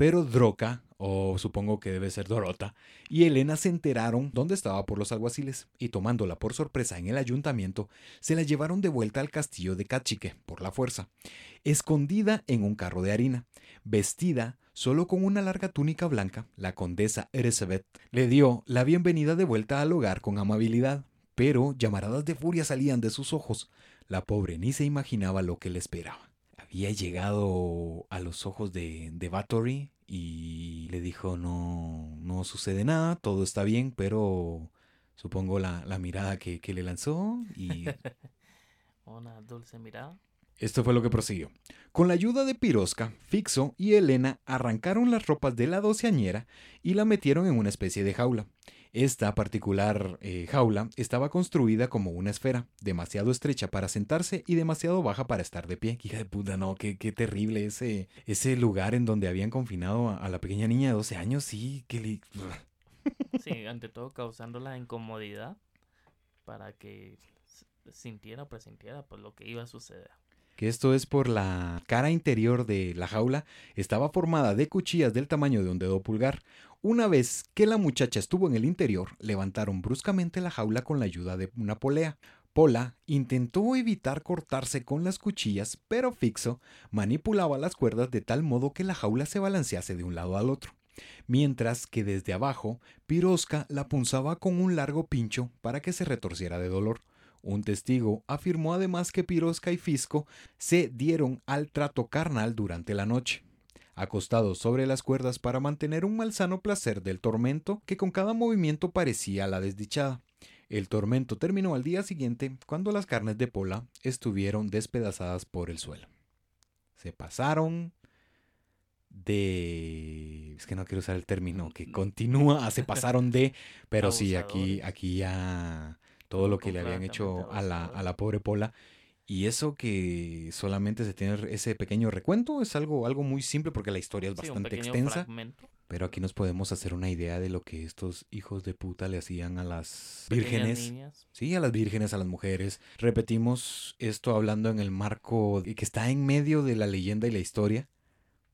Pero Droca, o supongo que debe ser Dorota, y Elena se enteraron dónde estaba por los alguaciles, y tomándola por sorpresa en el ayuntamiento, se la llevaron de vuelta al castillo de Cachique, por la fuerza, escondida en un carro de harina, vestida solo con una larga túnica blanca, la condesa Eresabeth le dio la bienvenida de vuelta al hogar con amabilidad, pero llamaradas de furia salían de sus ojos. La pobre ni se imaginaba lo que le esperaba había llegado a los ojos de, de Bathory y le dijo no, no sucede nada, todo está bien, pero supongo la, la mirada que, que, le lanzó y... Una dulce mirada. Esto fue lo que prosiguió. Con la ayuda de Pirosca, Fixo y Elena arrancaron las ropas de la doceañera y la metieron en una especie de jaula. Esta particular eh, jaula estaba construida como una esfera, demasiado estrecha para sentarse y demasiado baja para estar de pie. Hija de puta, no, qué, qué terrible ese, ese lugar en donde habían confinado a, la pequeña niña de 12 años, sí, que le... Sí, ante todo causando la incomodidad para que sintiera o presintiera pues lo que iba a suceder que esto es por la cara interior de la jaula, estaba formada de cuchillas del tamaño de un dedo pulgar. Una vez que la muchacha estuvo en el interior, levantaron bruscamente la jaula con la ayuda de una polea. Pola intentó evitar cortarse con las cuchillas, pero Fixo manipulaba las cuerdas de tal modo que la jaula se balancease de un lado al otro, mientras que desde abajo Pirosca la punzaba con un largo pincho para que se retorciera de dolor. Un testigo afirmó además que Pirosca y Fisco se dieron al trato carnal durante la noche, acostados sobre las cuerdas para mantener un malsano placer del tormento que con cada movimiento parecía la desdichada. El tormento terminó al día siguiente cuando las carnes de Pola estuvieron despedazadas por el suelo. Se pasaron de es que no quiero usar el término que continúa, se pasaron de, pero sí aquí aquí ya todo lo que le habían hecho a la, a la pobre Pola. Y eso que solamente se tiene ese pequeño recuento es algo, algo muy simple porque la historia es bastante extensa. Pero aquí nos podemos hacer una idea de lo que estos hijos de puta le hacían a las vírgenes. Sí, a las vírgenes, a las mujeres. Repetimos esto hablando en el marco que está en medio de la leyenda y la historia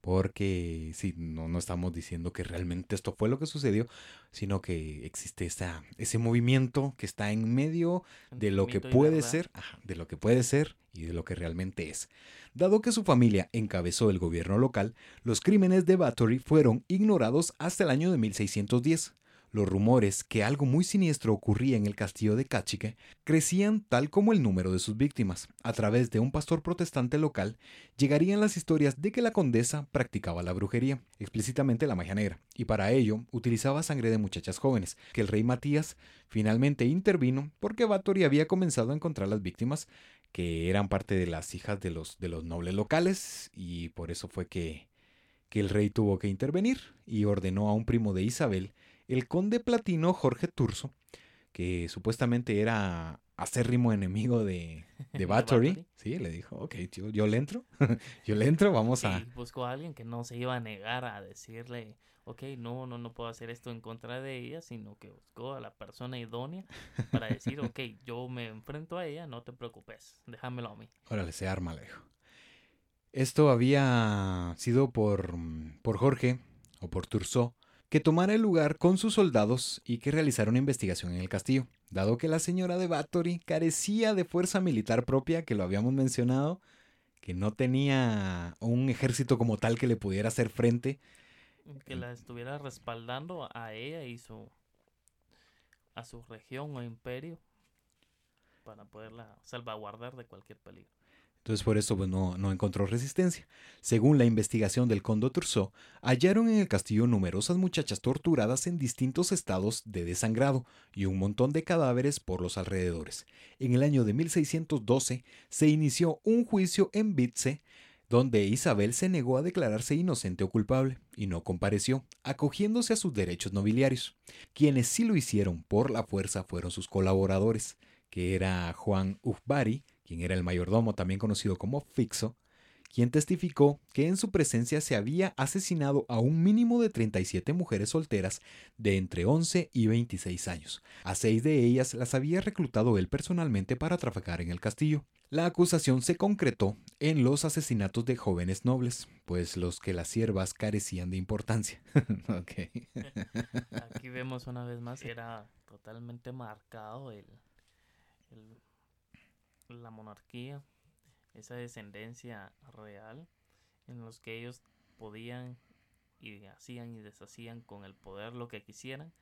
porque sí, no, no estamos diciendo que realmente esto fue lo que sucedió, sino que existe esta, ese movimiento que está en medio de lo que puede ser, de lo que puede ser y de lo que realmente es. Dado que su familia encabezó el gobierno local, los crímenes de Bathory fueron ignorados hasta el año de 1610. Los rumores que algo muy siniestro ocurría en el castillo de Cachique crecían tal como el número de sus víctimas. A través de un pastor protestante local llegarían las historias de que la condesa practicaba la brujería, explícitamente la magia negra, y para ello utilizaba sangre de muchachas jóvenes, que el rey Matías finalmente intervino porque Báthory había comenzado a encontrar las víctimas que eran parte de las hijas de los, de los nobles locales y por eso fue que, que el rey tuvo que intervenir y ordenó a un primo de Isabel el conde platino Jorge Turso, que supuestamente era acérrimo enemigo de, de Bathory, sí, le dijo, ok, yo, yo le entro, yo le entro, vamos a... buscó a alguien que no se iba a negar a decirle, ok, no, no, no puedo hacer esto en contra de ella, sino que buscó a la persona idónea para decir, ok, yo me enfrento a ella, no te preocupes, déjamelo a mí. Órale, se arma, le dijo. Esto había sido por, por Jorge, o por Turso, que tomara el lugar con sus soldados y que realizara una investigación en el castillo. Dado que la señora de Bathory carecía de fuerza militar propia, que lo habíamos mencionado, que no tenía un ejército como tal que le pudiera hacer frente. Que la estuviera respaldando a ella y su, a su región o imperio para poderla salvaguardar de cualquier peligro. Entonces por eso pues, no, encontró resistencia. Según la investigación del Condo Turso, hallaron en el castillo numerosas muchachas torturadas en distintos estados de desangrado y un montón de cadáveres por los alrededores. En el año de 1612 se inició un juicio en Bitze donde Isabel se negó a declararse inocente o culpable y no compareció, acogiéndose a sus derechos nobiliarios. Quienes sí lo hicieron por la fuerza fueron sus colaboradores, que era Juan Ufbari, quien era el mayordomo también conocido como Fixo, quien testificó que en su presencia se había asesinado a un mínimo de 37 mujeres solteras de entre 11 y 26 años. A seis de ellas las había reclutado él personalmente para trabajar en el castillo. La acusación se concretó en los asesinatos de jóvenes nobles, pues los que las siervas carecían de importancia. Aquí vemos una vez más que era totalmente marcado el la monarquía, esa descendencia real en los que ellos podían y hacían y deshacían con el poder lo que quisieran,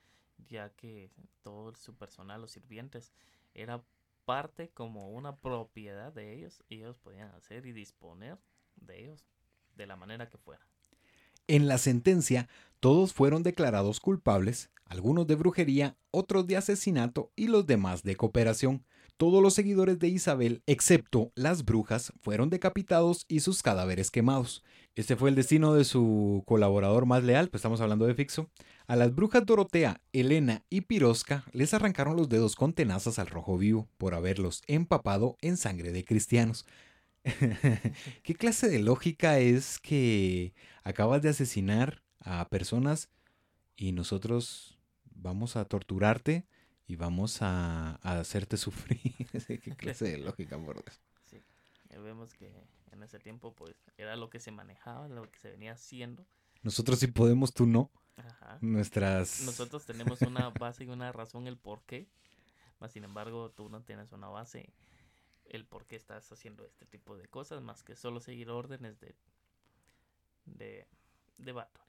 ya que todo su personal, los sirvientes, era parte como una propiedad de ellos, y ellos podían hacer y disponer de ellos de la manera que fuera. En la sentencia, todos fueron declarados culpables, algunos de brujería, otros de asesinato y los demás de cooperación. Todos los seguidores de Isabel, excepto las brujas, fueron decapitados y sus cadáveres quemados. Este fue el destino de su colaborador más leal, pues estamos hablando de Fixo. A las brujas Dorotea, Elena y Pirosca les arrancaron los dedos con tenazas al rojo vivo por haberlos empapado en sangre de cristianos. ¿Qué clase de lógica es que acabas de asesinar a personas y nosotros vamos a torturarte y vamos a, hacerte sufrir. ¿Qué clase de lógica, por Dios? Sí, vemos que en ese tiempo pues era lo que se manejaba, lo que se venía haciendo. Nosotros sí podemos, tú no. Ajá. Nuestras... Nosotros tenemos una base y una razón, el por qué. Más sin embargo, tú no tienes una base, el por qué estás haciendo este tipo de cosas, más que solo seguir órdenes de, de, de vato.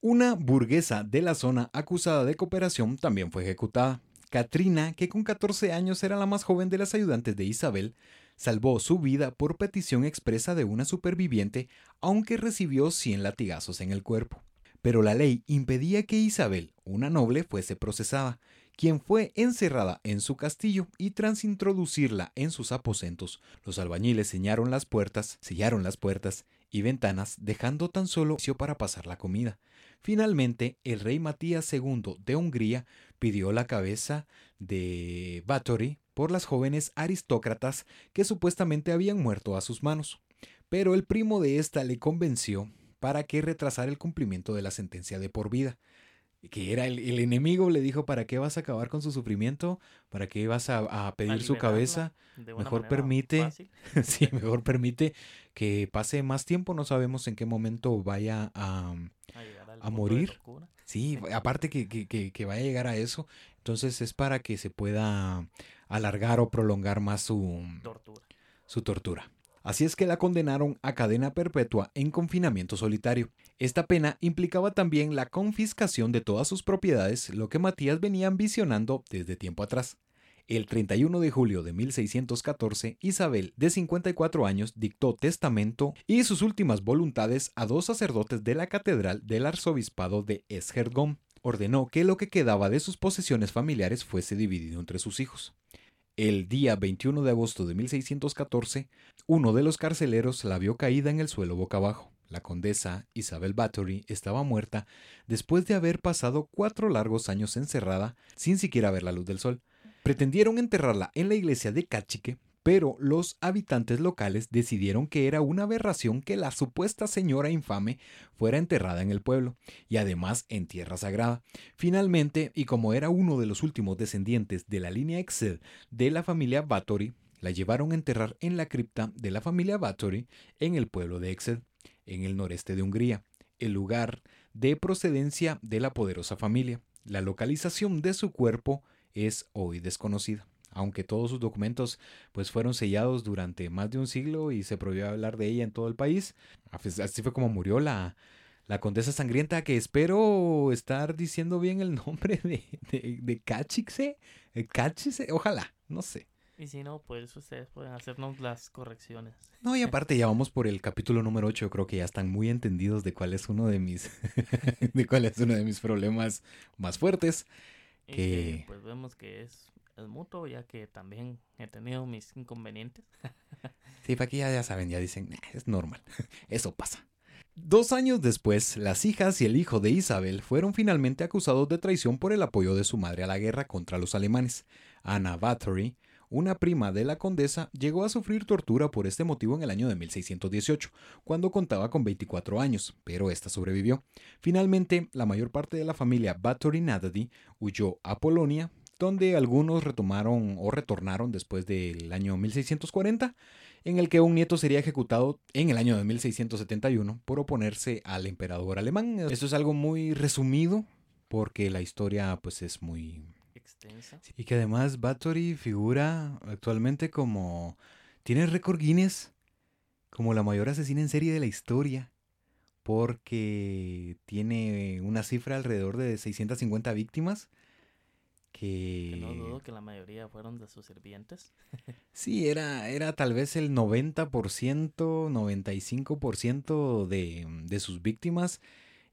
Una burguesa de la zona acusada de cooperación también fue ejecutada. Katrina, que con 14 años era la más joven de las ayudantes de Isabel, salvó su vida por petición expresa de una superviviente, aunque recibió 100 latigazos en el cuerpo. Pero la ley impedía que Isabel, una noble, fuese procesada, quien fue encerrada en su castillo y tras introducirla en sus aposentos, los albañiles sellaron las puertas, sellaron las puertas y ventanas, dejando tan solo para pasar la comida. Finalmente, el rey Matías II de Hungría pidió la cabeza de Báthory por las jóvenes aristócratas que supuestamente habían muerto a sus manos, pero el primo de ésta le convenció para que retrasara el cumplimiento de la sentencia de por vida. Que era el, enemigo, le dijo, ¿para qué vas a acabar con su sufrimiento? ¿Para qué vas a, pedir su cabeza? Mejor permite, sí, mejor permite que pase más tiempo, no sabemos en qué momento vaya a, a morir. Sí, aparte que, que, vaya a llegar a eso, entonces es para que se pueda alargar o prolongar más su tortura. Su tortura. Así es que la condenaron a cadena perpetua en confinamiento solitario. Esta pena implicaba también la confiscación de todas sus propiedades, lo que Matías venía ambicionando desde tiempo atrás. El 31 de julio de 1614, Isabel, de 54 años, dictó testamento y sus últimas voluntades a dos sacerdotes de la catedral del arzobispado de Eshergom. Ordenó que lo que quedaba de sus posesiones familiares fuese dividido entre sus hijos. El día 21 de agosto de 1614, uno de los carceleros la vio caída en el suelo boca abajo. La condesa Isabel Bathory estaba muerta después de haber pasado cuatro largos años encerrada sin siquiera ver la luz del sol. Pretendieron enterrarla en la iglesia de Cachique, pero los habitantes locales decidieron que era una aberración que la supuesta señora infame fuera enterrada en el pueblo, y además en tierra sagrada. Finalmente, y como era uno de los últimos descendientes de la línea Excel de la familia Bathory, la llevaron a enterrar en la cripta de la familia Bathory en el pueblo de Excel, en el noreste de Hungría, el lugar de procedencia de la poderosa familia. La localización de su cuerpo es hoy desconocida. Aunque todos sus documentos pues fueron sellados durante más de un siglo y se prohibió hablar de ella en todo el país, así fue como murió la, la condesa sangrienta, que espero estar diciendo bien el nombre de, de, de Cachixe, Cachixe, ojalá, no sé. Y si no, pues ustedes pueden hacernos las correcciones. No, y aparte ya vamos por el capítulo número 8, creo que ya están muy entendidos de cuál es uno de mis de cuál es uno de mis problemas más fuertes. Y que, pues vemos que es, es mutuo, ya que también he tenido mis inconvenientes. sí, para aquí ya, ya saben, ya dicen, es normal, eso pasa. Dos años después, las hijas y el hijo de Isabel fueron finalmente acusados de traición por el apoyo de su madre a la guerra contra los alemanes. Anna Bathory, una prima de la condesa, llegó a sufrir tortura por este motivo en el año de 1618, cuando contaba con 24 años, pero esta sobrevivió. Finalmente, la mayor parte de la familia Bathory Nadady huyó a Polonia, donde algunos retomaron o retornaron después del año 1640, en el que un nieto sería ejecutado en el año de 1671 por oponerse al emperador alemán. Esto es algo muy resumido porque la historia pues es muy extensa. Y que además Bathory figura actualmente como tiene récord Guinness como la mayor asesina en serie de la historia porque tiene una cifra alrededor de 650 víctimas que... no dudo que la mayoría fueron de sus sirvientes. sí, era, era tal vez el 90%, 95% de, de sus víctimas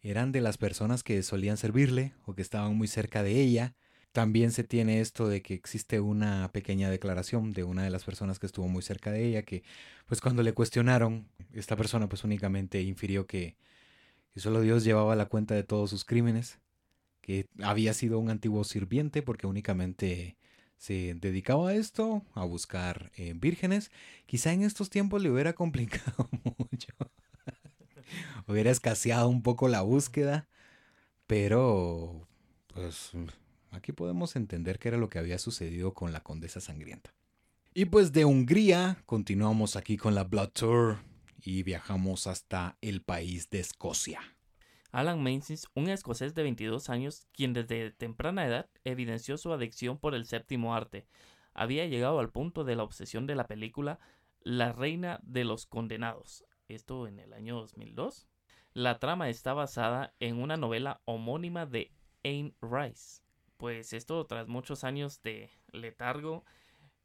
eran de las personas que solían servirle o que estaban muy cerca de ella. También se tiene esto de que existe una pequeña declaración de una de las personas que estuvo muy cerca de ella, que pues cuando le cuestionaron, esta persona pues únicamente infirió que, solo Dios llevaba la cuenta de todos sus crímenes que había sido un antiguo sirviente porque únicamente se dedicaba a esto, a buscar eh, vírgenes. Quizá en estos tiempos le hubiera complicado mucho. hubiera escaseado un poco la búsqueda, pero pues aquí podemos entender qué era lo que había sucedido con la condesa sangrienta. Y pues de Hungría continuamos aquí con la Blood Tour y viajamos hasta el país de Escocia. Alan Menzies, un escocés de 22 años, quien desde temprana edad evidenció su adicción por el séptimo arte, había llegado al punto de la obsesión de la película La Reina de los Condenados, esto en el año 2002. La trama está basada en una novela homónima de Anne Rice, pues esto tras muchos años de letargo,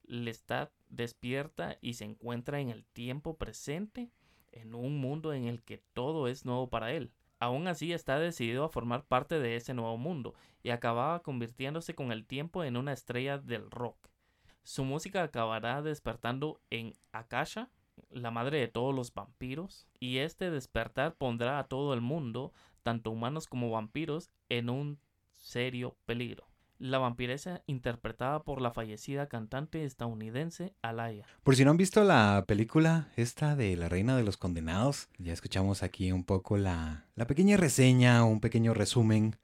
Lestat despierta y se encuentra en el tiempo presente, en un mundo en el que todo es nuevo para él. Aún así está decidido a formar parte de ese nuevo mundo y acababa convirtiéndose con el tiempo en una estrella del rock. Su música acabará despertando en Akasha, la madre de todos los vampiros, y este despertar pondrá a todo el mundo, tanto humanos como vampiros, en un serio peligro la vampiresa interpretada por la fallecida cantante estadounidense Alaya. Por si no han visto la película esta de La Reina de los Condenados, ya escuchamos aquí un poco la, la pequeña reseña, un pequeño resumen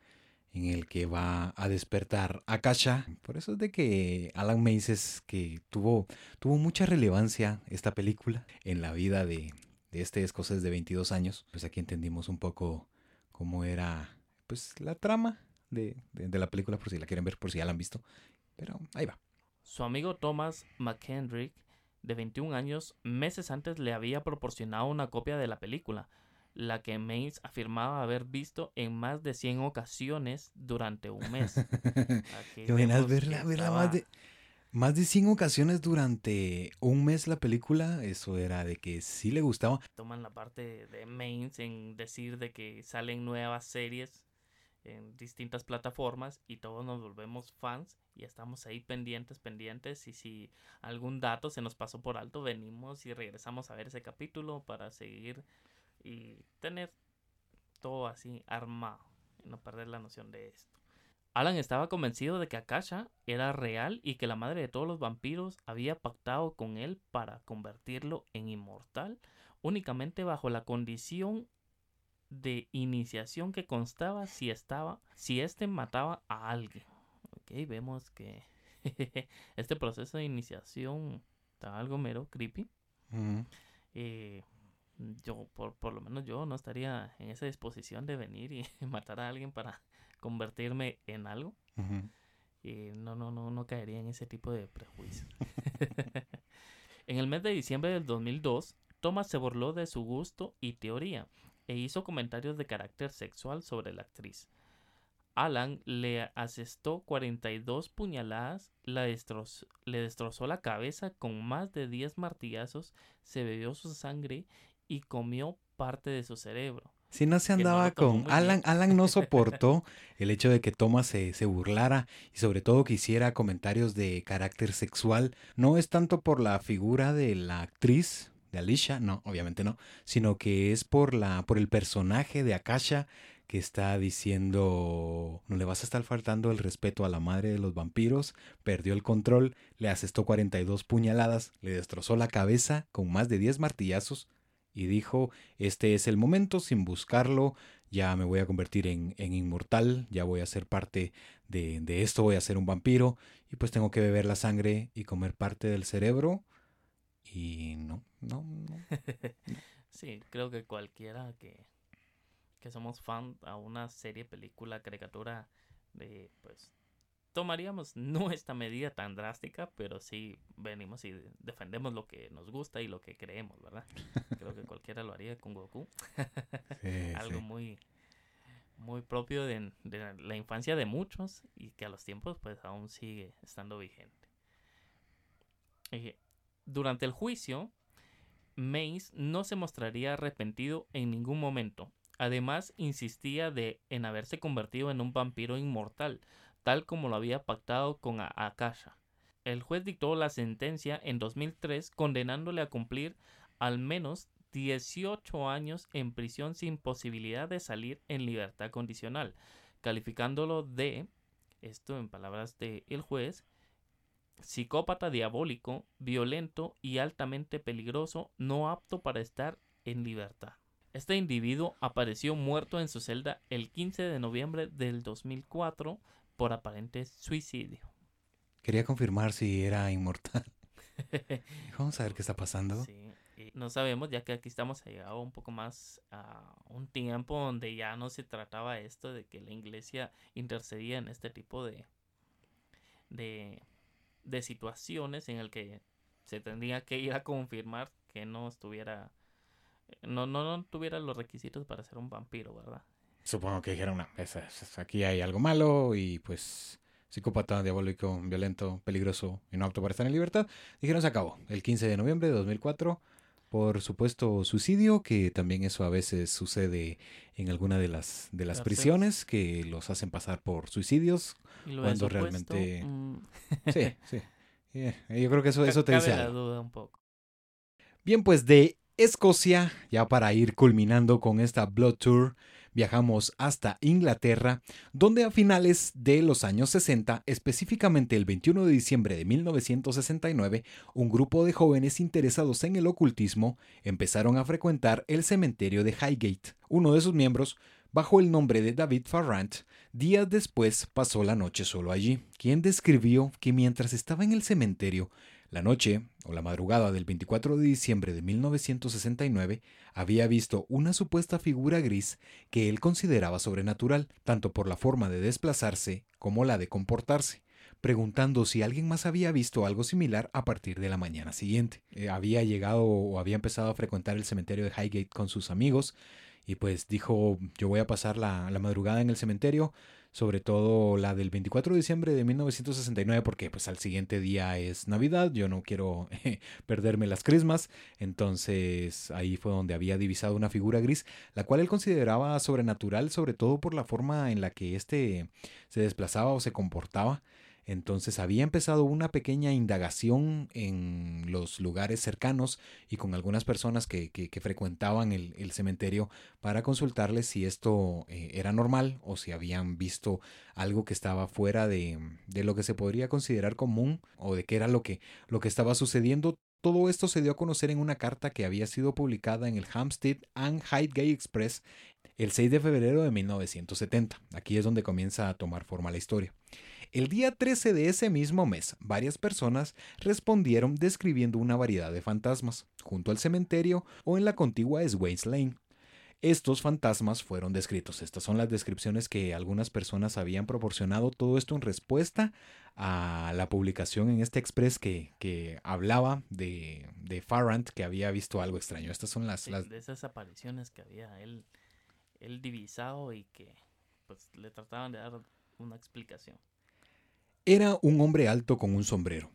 en el que va a despertar Akasha. Por eso es de que Alan Maces, que tuvo, tuvo mucha relevancia esta película en la vida de, de este escocés de 22 años, pues aquí entendimos un poco cómo era pues la trama de, la película por si la quieren ver, por si ya la han visto. Pero ahí va. Su amigo Thomas McKendrick de 21 años, meses antes le había proporcionado una copia de la película, la que Mays afirmaba haber visto en más de 100 ocasiones durante un mes. Aquí verla, verla más de, más de 100 ocasiones durante un mes la película? Eso era de que sí le gustaba. Toman la parte de Mains en decir de que salen nuevas series en distintas plataformas y todos nos volvemos fans y estamos ahí pendientes, pendientes y si algún dato se nos pasó por alto, venimos y regresamos a ver ese capítulo para seguir y tener todo así armado y no perder la noción de esto. Alan estaba convencido de que Akasha era real y que la madre de todos los vampiros había pactado con él para convertirlo en inmortal únicamente bajo la condición de iniciación que constaba si estaba si éste mataba a alguien. Ok, vemos que este proceso de iniciación está algo mero creepy yo, por, por lo menos yo no estaría en esa disposición de venir y matar a alguien para convertirme en algo. Y no, no, no, no caería en ese tipo de prejuicios. en el mes de diciembre del 2002, Thomas se burló de su gusto y teoría e hizo comentarios de carácter sexual sobre la actriz. Alan le asestó 42 puñaladas, la le destrozó la cabeza con más de 10 martillazos, se bebió su sangre y comió parte de su cerebro. Si no se andaba con Alan, Alan no soportó el hecho de que Thomas se, se, burlara y sobre todo que hiciera comentarios de carácter sexual. No es tanto por la figura de la actriz, de Alicia, no, obviamente no, sino que es por la, por el personaje de Akasha que está diciendo no le vas a estar faltando el respeto a la madre de los vampiros, perdió el control, le asestó 42 puñaladas, le destrozó la cabeza con más de 10 martillazos, y dijo, este es el momento, sin buscarlo, ya me voy a convertir en, inmortal, ya voy a ser parte de, de, esto, voy a ser un vampiro, y pues tengo que beber la sangre y comer parte del cerebro. Y no, no, no. sí, creo que cualquiera que, que somos fan a una serie, película, caricatura de pues tomaríamos no esta medida tan drástica, pero sí venimos y defendemos lo que nos gusta y lo que creemos, ¿verdad? Creo que cualquiera lo haría con Goku. Algo muy muy propio de, la infancia de muchos y que a los tiempos pues aún sigue estando vigente. Eh, durante el juicio, Mace no se mostraría arrepentido en ningún momento. Además, insistía de en haberse convertido en un vampiro inmortal, tal como lo había pactado con Akasha. El juez dictó la sentencia en 2003 condenándole a cumplir al menos 18 años en prisión sin posibilidad de salir en libertad condicional, calificándolo de, esto en palabras del el juez, psicópata diabólico, violento y altamente peligroso, no apto para estar en libertad. Este individuo apareció muerto en su celda el 15 de noviembre del 2004 por aparente suicidio. Quería confirmar si era inmortal. Vamos a ver qué está pasando. Sí, no sabemos, ya que aquí estamos llegado un poco más a un tiempo donde ya no se trataba esto de que la iglesia intercedía en este tipo de, de, de situaciones en el que se tendría que ir a confirmar que no estuviera, no, no, no tuviera los requisitos para ser un vampiro, ¿verdad? Supongo que dijeron, no, aquí hay algo malo y pues psicópata, diabólico, violento, peligroso y no apto para estar en libertad. Dijeron, se acabó. El 15 de noviembre de 2004, por supuesto, suicidio, que también eso a veces sucede en alguna de las, de las prisiones, que los hacen pasar por suicidios, cuando realmente... Mm. Sí, sí. Eh, yo creo que eso, eso te dice duda un poco. Bien, pues de Escocia, ya para ir culminando con esta Blood Tour, viajamos hasta Inglaterra, donde a finales de los años 60, específicamente el 21 de diciembre de 1969, un grupo de jóvenes interesados en el ocultismo empezaron a frecuentar el cementerio de Highgate. Uno de sus miembros, bajo el nombre de David Farrant, días después pasó la noche solo allí, quien describió que mientras estaba en el cementerio, la noche, o la madrugada del 24 de diciembre de 1969, había visto una supuesta figura gris que él consideraba sobrenatural, tanto por la forma de desplazarse como la de comportarse. preguntando si alguien más había visto algo similar a partir de la mañana siguiente. Eh, había llegado o había empezado a frecuentar el cementerio de Highgate con sus amigos y pues dijo yo voy a pasar la, la madrugada en el cementerio, sobre todo la del 24 de diciembre de 1969 porque pues al siguiente día es Navidad, yo no quiero perderme las crismas, entonces ahí fue donde había divisado una figura gris, la cual él consideraba sobrenatural sobre todo por la forma en la que éste se desplazaba o se comportaba. Entonces había empezado una pequeña indagación en los lugares cercanos y con algunas personas que, frecuentaban el, cementerio para consultarles si esto eh, era normal o si habían visto algo que estaba fuera de, lo que se podría considerar común o de qué era lo que, lo que estaba sucediendo. Todo esto se dio a conocer en una carta que había sido publicada en el Hampstead and Highgate Express el 6 de febrero de 1970. Aquí es donde comienza a tomar forma la historia. El día 13 de ese mismo mes, varias personas respondieron describiendo una variedad de fantasmas, junto al cementerio o en la contigua Swains Lane. Estos fantasmas fueron descritos. Estas son las descripciones que algunas personas habían proporcionado. Todo esto en respuesta a la publicación en este Express que, hablaba de, de, Farrant que había visto algo extraño. Estas son las, De esas apariciones que había él, él divisado y que pues le trataban de dar una explicación. Era un hombre alto con un sombrero.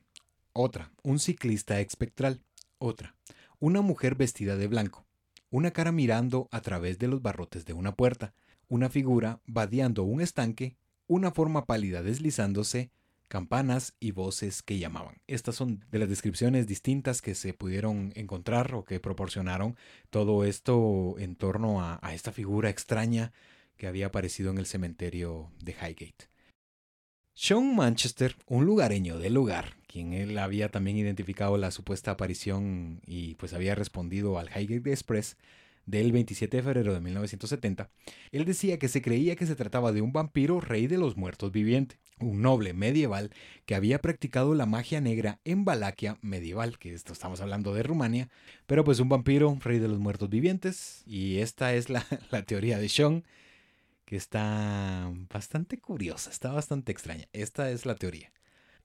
Otra, un ciclista espectral. Otra, una mujer vestida de blanco. Una cara mirando a través de los barrotes de una puerta. Una figura vadeando un estanque. Una forma pálida deslizándose. Campanas y voces que llamaban. Estas son de las descripciones distintas que se pudieron encontrar o que proporcionaron todo esto en torno a, a esta figura extraña que había aparecido en el cementerio de Highgate. Sean Manchester, un lugareño del lugar, quien él había también identificado la supuesta aparición y pues había respondido al Highgate Express del 27 de febrero de 1970, él decía que se creía que se trataba de un vampiro rey de los muertos viviente, un noble medieval que había practicado la magia negra en Valaquia medieval, que esto estamos hablando de Rumania, pero pues un vampiro rey de los muertos vivientes, y esta es la, la teoría de Sean que está bastante curiosa, está bastante extraña. Esta es la teoría.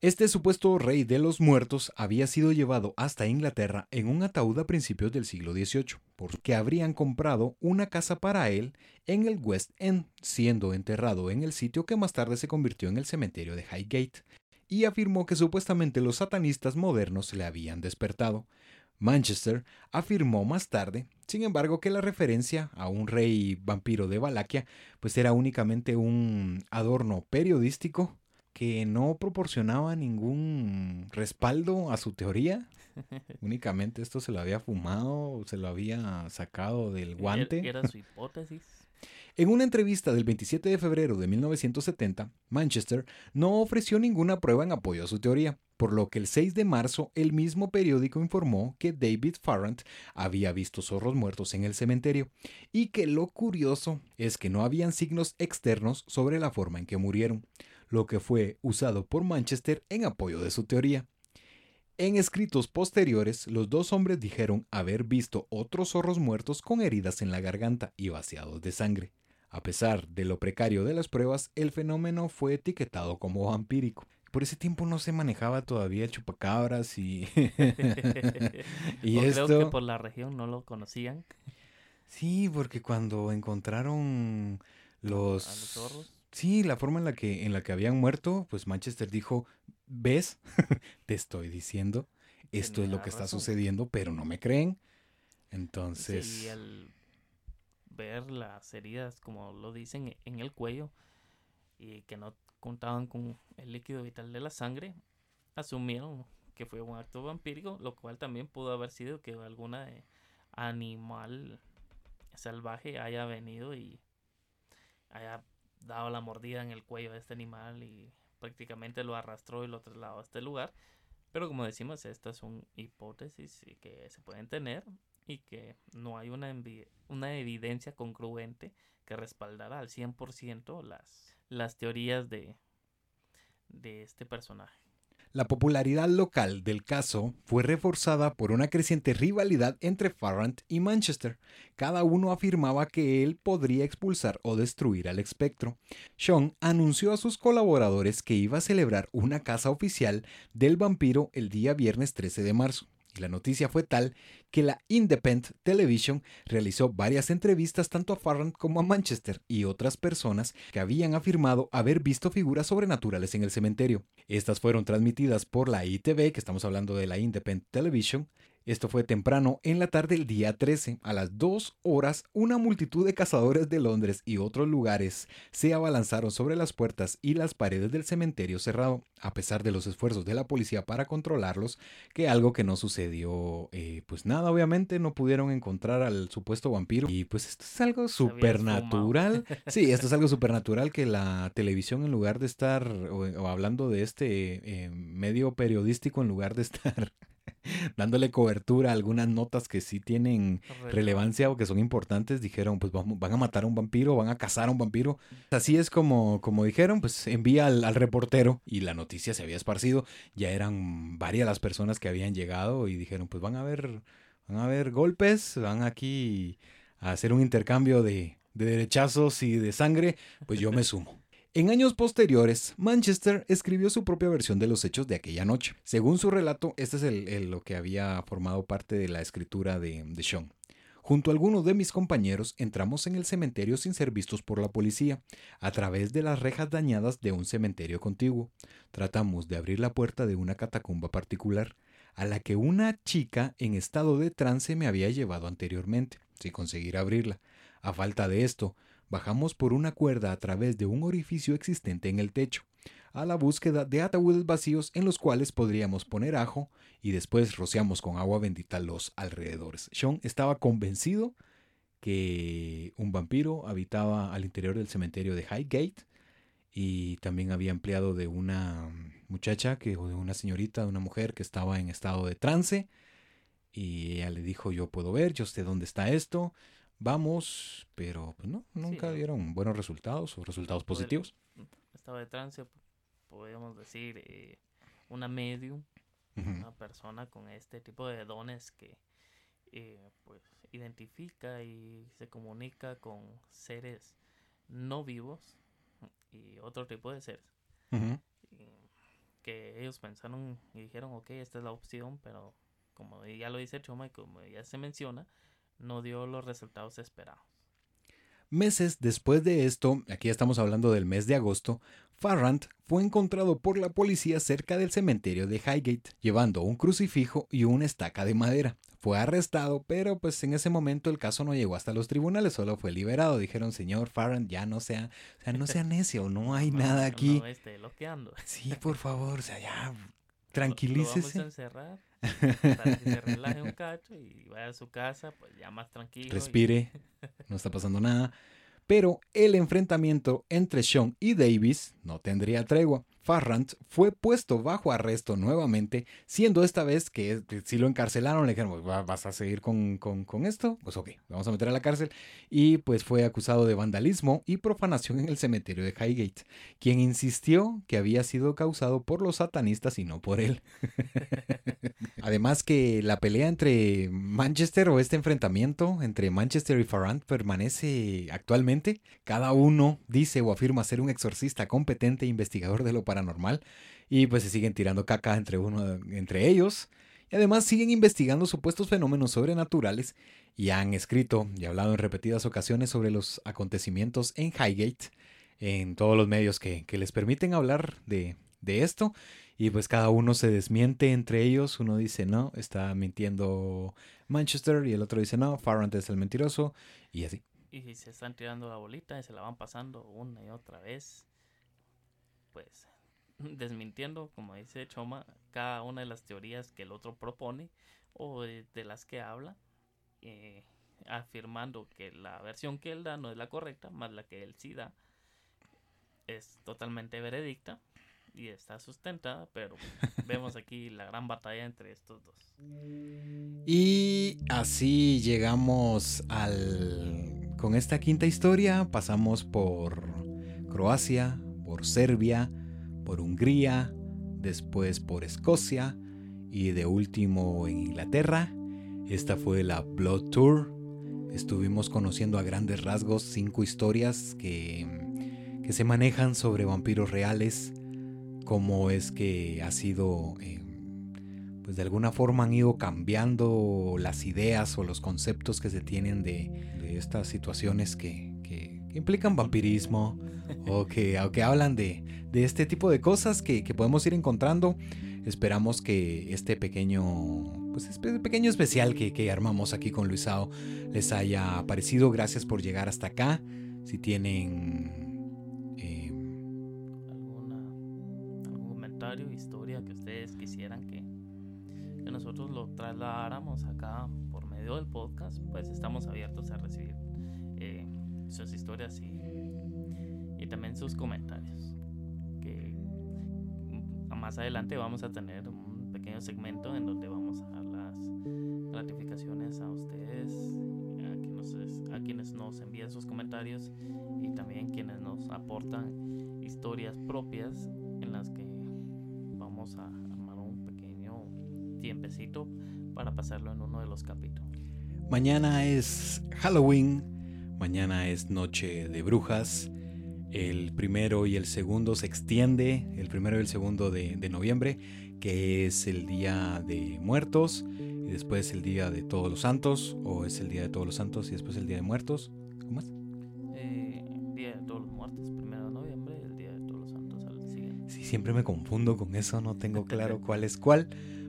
Este supuesto rey de los muertos había sido llevado hasta Inglaterra en un ataúd a principios del siglo XVIII, porque habrían comprado una casa para él en el West End, siendo enterrado en el sitio que más tarde se convirtió en el cementerio de Highgate, y afirmó que supuestamente los satanistas modernos le habían despertado, Manchester afirmó más tarde, sin embargo, que la referencia a un rey vampiro de Valaquia pues era únicamente un adorno periodístico que no proporcionaba ningún respaldo a su teoría. Únicamente esto se lo había fumado, se lo había sacado del guante. Era su hipótesis. En una entrevista del 27 de febrero de 1970, Manchester no ofreció ninguna prueba en apoyo a su teoría, por lo que el 6 de marzo el mismo periódico informó que David Farrant había visto zorros muertos en el cementerio y que lo curioso es que no habían signos externos sobre la forma en que murieron, lo que fue usado por Manchester en apoyo de su teoría. En escritos posteriores, los dos hombres dijeron haber visto otros zorros muertos con heridas en la garganta y vaciados de sangre. A pesar de lo precario de las pruebas, el fenómeno fue etiquetado como vampírico. Por ese tiempo no se manejaba todavía chupacabras y... y esto... Creo que por la región no lo conocían. Sí, porque cuando encontraron los... ¿A los zorros? Sí, la forma en la que, en la que habían muerto, pues Manchester dijo, ¿ves? Te estoy diciendo, esto es lo que está sucediendo, pero no me creen. Entonces ver las heridas, como lo dicen, en el cuello y que no contaban con el líquido vital de la sangre, asumieron que fue un acto vampírico, lo cual también pudo haber sido que alguna animal salvaje haya venido y haya dado la mordida en el cuello de este animal y prácticamente lo arrastró y lo trasladó a este lugar. Pero como decimos, estas son hipótesis que se pueden tener y que no hay una, una evidencia congruente que respaldara al 100% las, las teorías de, de este personaje. La popularidad local del caso fue reforzada por una creciente rivalidad entre Farrant y Manchester. Cada uno afirmaba que él podría expulsar o destruir al espectro. Sean anunció a sus colaboradores que iba a celebrar una casa oficial del vampiro el día viernes 13 de marzo. La noticia fue tal que la Independent Television realizó varias entrevistas tanto a Farrant como a Manchester y otras personas que habían afirmado haber visto figuras sobrenaturales en el cementerio. Estas fueron transmitidas por la ITV, que estamos hablando de la Independent Television, esto fue temprano en la tarde del día 13. A las 2 horas, una multitud de cazadores de Londres y otros lugares se abalanzaron sobre las puertas y las paredes del cementerio cerrado, a pesar de los esfuerzos de la policía para controlarlos, que algo que no sucedió, eh, pues nada, obviamente no pudieron encontrar al supuesto vampiro. Y pues esto es algo supernatural. Sí, esto es algo supernatural que la televisión en lugar de estar, o, hablando de este eh, medio periodístico, en lugar de estar dándole cobertura a algunas notas que sí tienen relevancia o que son importantes, dijeron, pues van a matar a un vampiro, van a cazar a un vampiro. Así es como, como dijeron, pues envía al, reportero y la noticia se había esparcido. Ya eran varias las personas que habían llegado y dijeron, pues van a ver, van a ver golpes, van aquí a hacer un intercambio de, de derechazos y de sangre, pues yo me sumo. En años posteriores, Manchester escribió su propia versión de los hechos de aquella noche. Según su relato, este es el, lo que había formado parte de la escritura de, de Sean. Junto a algunos de mis compañeros entramos en el cementerio sin ser vistos por la policía, a través de las rejas dañadas de un cementerio contiguo. Tratamos de abrir la puerta de una catacumba particular, a la que una chica en estado de trance me había llevado anteriormente, sin conseguir abrirla. A falta de esto, bajamos por una cuerda a través de un orificio existente en el techo, a la búsqueda de ataúdes vacíos en los cuales podríamos poner ajo y después rociamos con agua bendita los alrededores. Sean estaba convencido que un vampiro habitaba al interior del cementerio de Highgate y también había empleado de una muchacha, que, o de una señorita, de una mujer que estaba en estado de trance y ella le dijo yo puedo ver, yo sé dónde está esto, vamos, pero pues no, nunca dieron buenos resultados o resultados positivos. estaba de trance, podríamos decir, eh, una medium, una persona con este tipo de dones que eh, pues identifica y se comunica con seres no vivos y otro tipo de seres. que ellos pensaron y dijeron, ok, esta es la opción, pero como ya lo dice Choma y como ya se menciona, no dio los resultados esperados. Meses después de esto, aquí estamos hablando del mes de agosto, Farrant fue encontrado por la policía cerca del cementerio de Highgate, llevando un crucifijo y una estaca de madera. Fue arrestado, pero pues en ese momento el caso no llegó hasta los tribunales, solo fue liberado. Dijeron, señor Farrant, ya no sea, o sea, no sea necio, no hay nada aquí. No, esté Sí, por favor, o sea, ya tranquilícese. vamos a encerrar para que se relaje un cacho y vaya a su casa, pues ya más tranquilo. Respire, no está pasando nada. Pero el enfrentamiento entre Sean y Davis no tendría tregua. Farrant fue puesto bajo arresto nuevamente, siendo esta vez que si lo encarcelaron, le dijeron, pues, ¿vas a seguir con, con, esto? Pues ok, vamos a meter a la cárcel. Y pues fue acusado de vandalismo y profanación en el cementerio de Highgate, quien insistió que había sido causado por los satanistas y no por él. Además que la pelea entre Manchester o este enfrentamiento entre Manchester y Farrant permanece actualmente. Cada uno dice o afirma ser un exorcista competente e investigador de lo paranormal y pues se siguen tirando caca entre uno entre ellos y además siguen investigando supuestos fenómenos sobrenaturales y han escrito y hablado en repetidas ocasiones sobre los acontecimientos en Highgate en todos los medios que, les permiten hablar de, de esto y pues cada uno se desmiente entre ellos. Uno dice, no, está mintiendo Manchester y el otro dice, no, Farrant es el mentiroso y así. Y se están tirando la bolita y se la van pasando una y otra vez. Pues desmintiendo, como dice Choma, cada una de las teorías que el otro propone o de, las que habla, eh, afirmando que la versión que él da no es la correcta, más la que él sí da es totalmente veredicta y está sustentada, pero vemos aquí la gran batalla entre estos dos. Y así llegamos al... Con esta quinta historia pasamos por Croacia, por Serbia, por Hungría, después por Escocia y de último en Inglaterra. Esta fue la Blood Tour. Estuvimos conociendo a grandes rasgos cinco historias que, que se manejan sobre vampiros reales, cómo es que ha sido, eh, pues de alguna forma han ido cambiando las ideas o los conceptos que se tienen de, estas situaciones que, que, implican vampirismo o que, hablan de, de, este tipo de cosas que, que podemos ir encontrando. Esperamos que este pequeño, pues este pequeño especial que, que armamos aquí con Luisao les haya parecido. Gracias por llegar hasta acá. Si tienen eh, algún comentario, historia que ustedes quisieran que, que nosotros lo trasladáramos acá por medio del podcast, pues estamos abiertos a recibir sus historias y, y también sus comentarios. Que más adelante vamos a tener un pequeño segmento en donde vamos a dar las gratificaciones a ustedes, a quienes, a quienes nos envían sus comentarios y también quienes nos aportan historias propias en las que vamos a armar un pequeño tiempecito para pasarlo en uno de los capítulos. Mañana es Halloween, mañana es Noche de Brujas. El primero y el segundo se extiende, el primero y el segundo de, noviembre, que es el Día de Muertos, y después el Día de Todos los Santos, o es el Día de Todos los Santos y después el Día de Muertos. ¿Cómo es? Eh, día de Todos los Muertos, primero de noviembre, y el Día de Todos los Santos al siguiente. Sí, siempre me confundo con eso, no tengo claro cuál es cuál,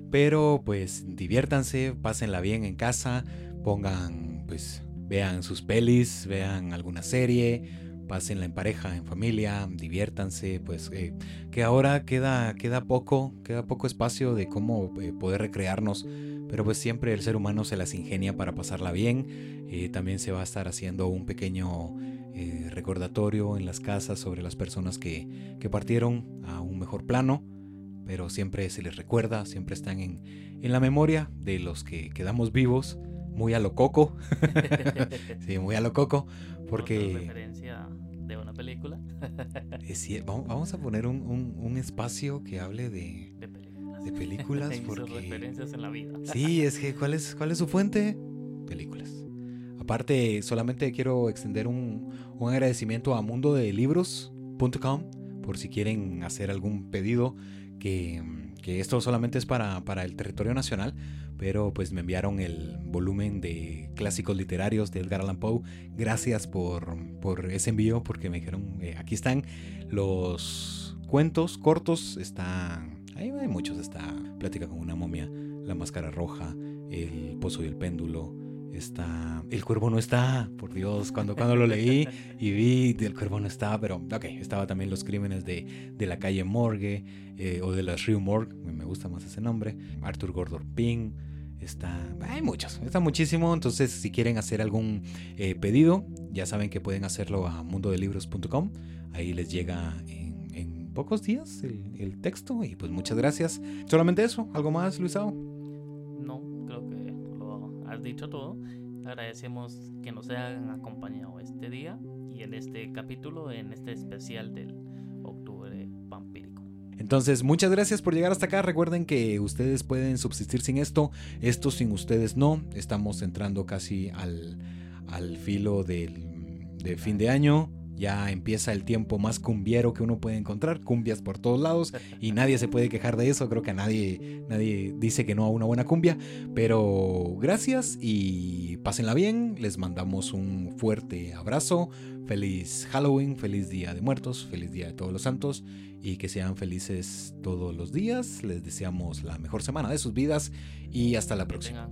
pero pues diviértanse, pásenla bien en casa, pongan, pues, vean sus pelis, vean alguna serie pásenla en pareja, en familia, diviértanse, pues eh, que ahora queda, queda poco, queda poco espacio de cómo eh, poder recrearnos, pero pues siempre el ser humano se las ingenia para pasarla bien, eh, también se va a estar haciendo un pequeño recordatorio en las casas sobre las personas que, que, partieron a un mejor plano, pero siempre se les recuerda, siempre están en, en la memoria de los que quedamos vivos muy a lo coco. sí, muy a lo coco. Porque. referencia de una película. vamos, a poner un, espacio que hable de. De películas. De películas. porque... referencias en la vida. sí, es que ¿cuál es, cuál es su fuente? Películas. Aparte, solamente quiero extender un, un agradecimiento a mundodelibros.com por si quieren hacer algún pedido que, que esto solamente es para, para el territorio nacional, pero pues me enviaron el volumen de clásicos literarios de Edgar Allan Poe. Gracias por, ese envío, porque me dijeron, eh, aquí están los cuentos cortos, están, ahí hay muchos, está Plática con una momia, La máscara roja, El pozo y el péndulo, está El cuervo no está, por Dios, cuando, cuando lo leí y vi El cuervo no está, pero ok, estaba también Los crímenes de, la calle Morgue eh, o de la Rue Morgue, me gusta más ese nombre, Arthur Gordon Pym, Está, hay muchos, está muchísimo. Entonces, si quieren hacer algún eh, pedido, ya saben que pueden hacerlo a mundodelibros.com. Ahí les llega en, pocos días el, texto. Y pues muchas gracias. Solamente eso, ¿algo más, Luisao? Dicho todo. Agradecemos que nos hayan acompañado este día y en este capítulo, en este especial del octubre vampírico. Entonces, muchas gracias por llegar hasta acá. Recuerden que ustedes pueden subsistir sin esto, esto sin ustedes no. Estamos entrando casi al, al filo del, de fin de año. Ya empieza el tiempo más cumbiero que uno puede encontrar, cumbias por todos lados y nadie se puede quejar de eso, creo que nadie, nadie dice que no a una buena cumbia, pero gracias y pásenla bien, les mandamos un fuerte abrazo, feliz Halloween, feliz Día de Muertos, feliz Día de Todos los Santos y que sean felices todos los días. Les deseamos la mejor semana de sus vidas y hasta la próxima.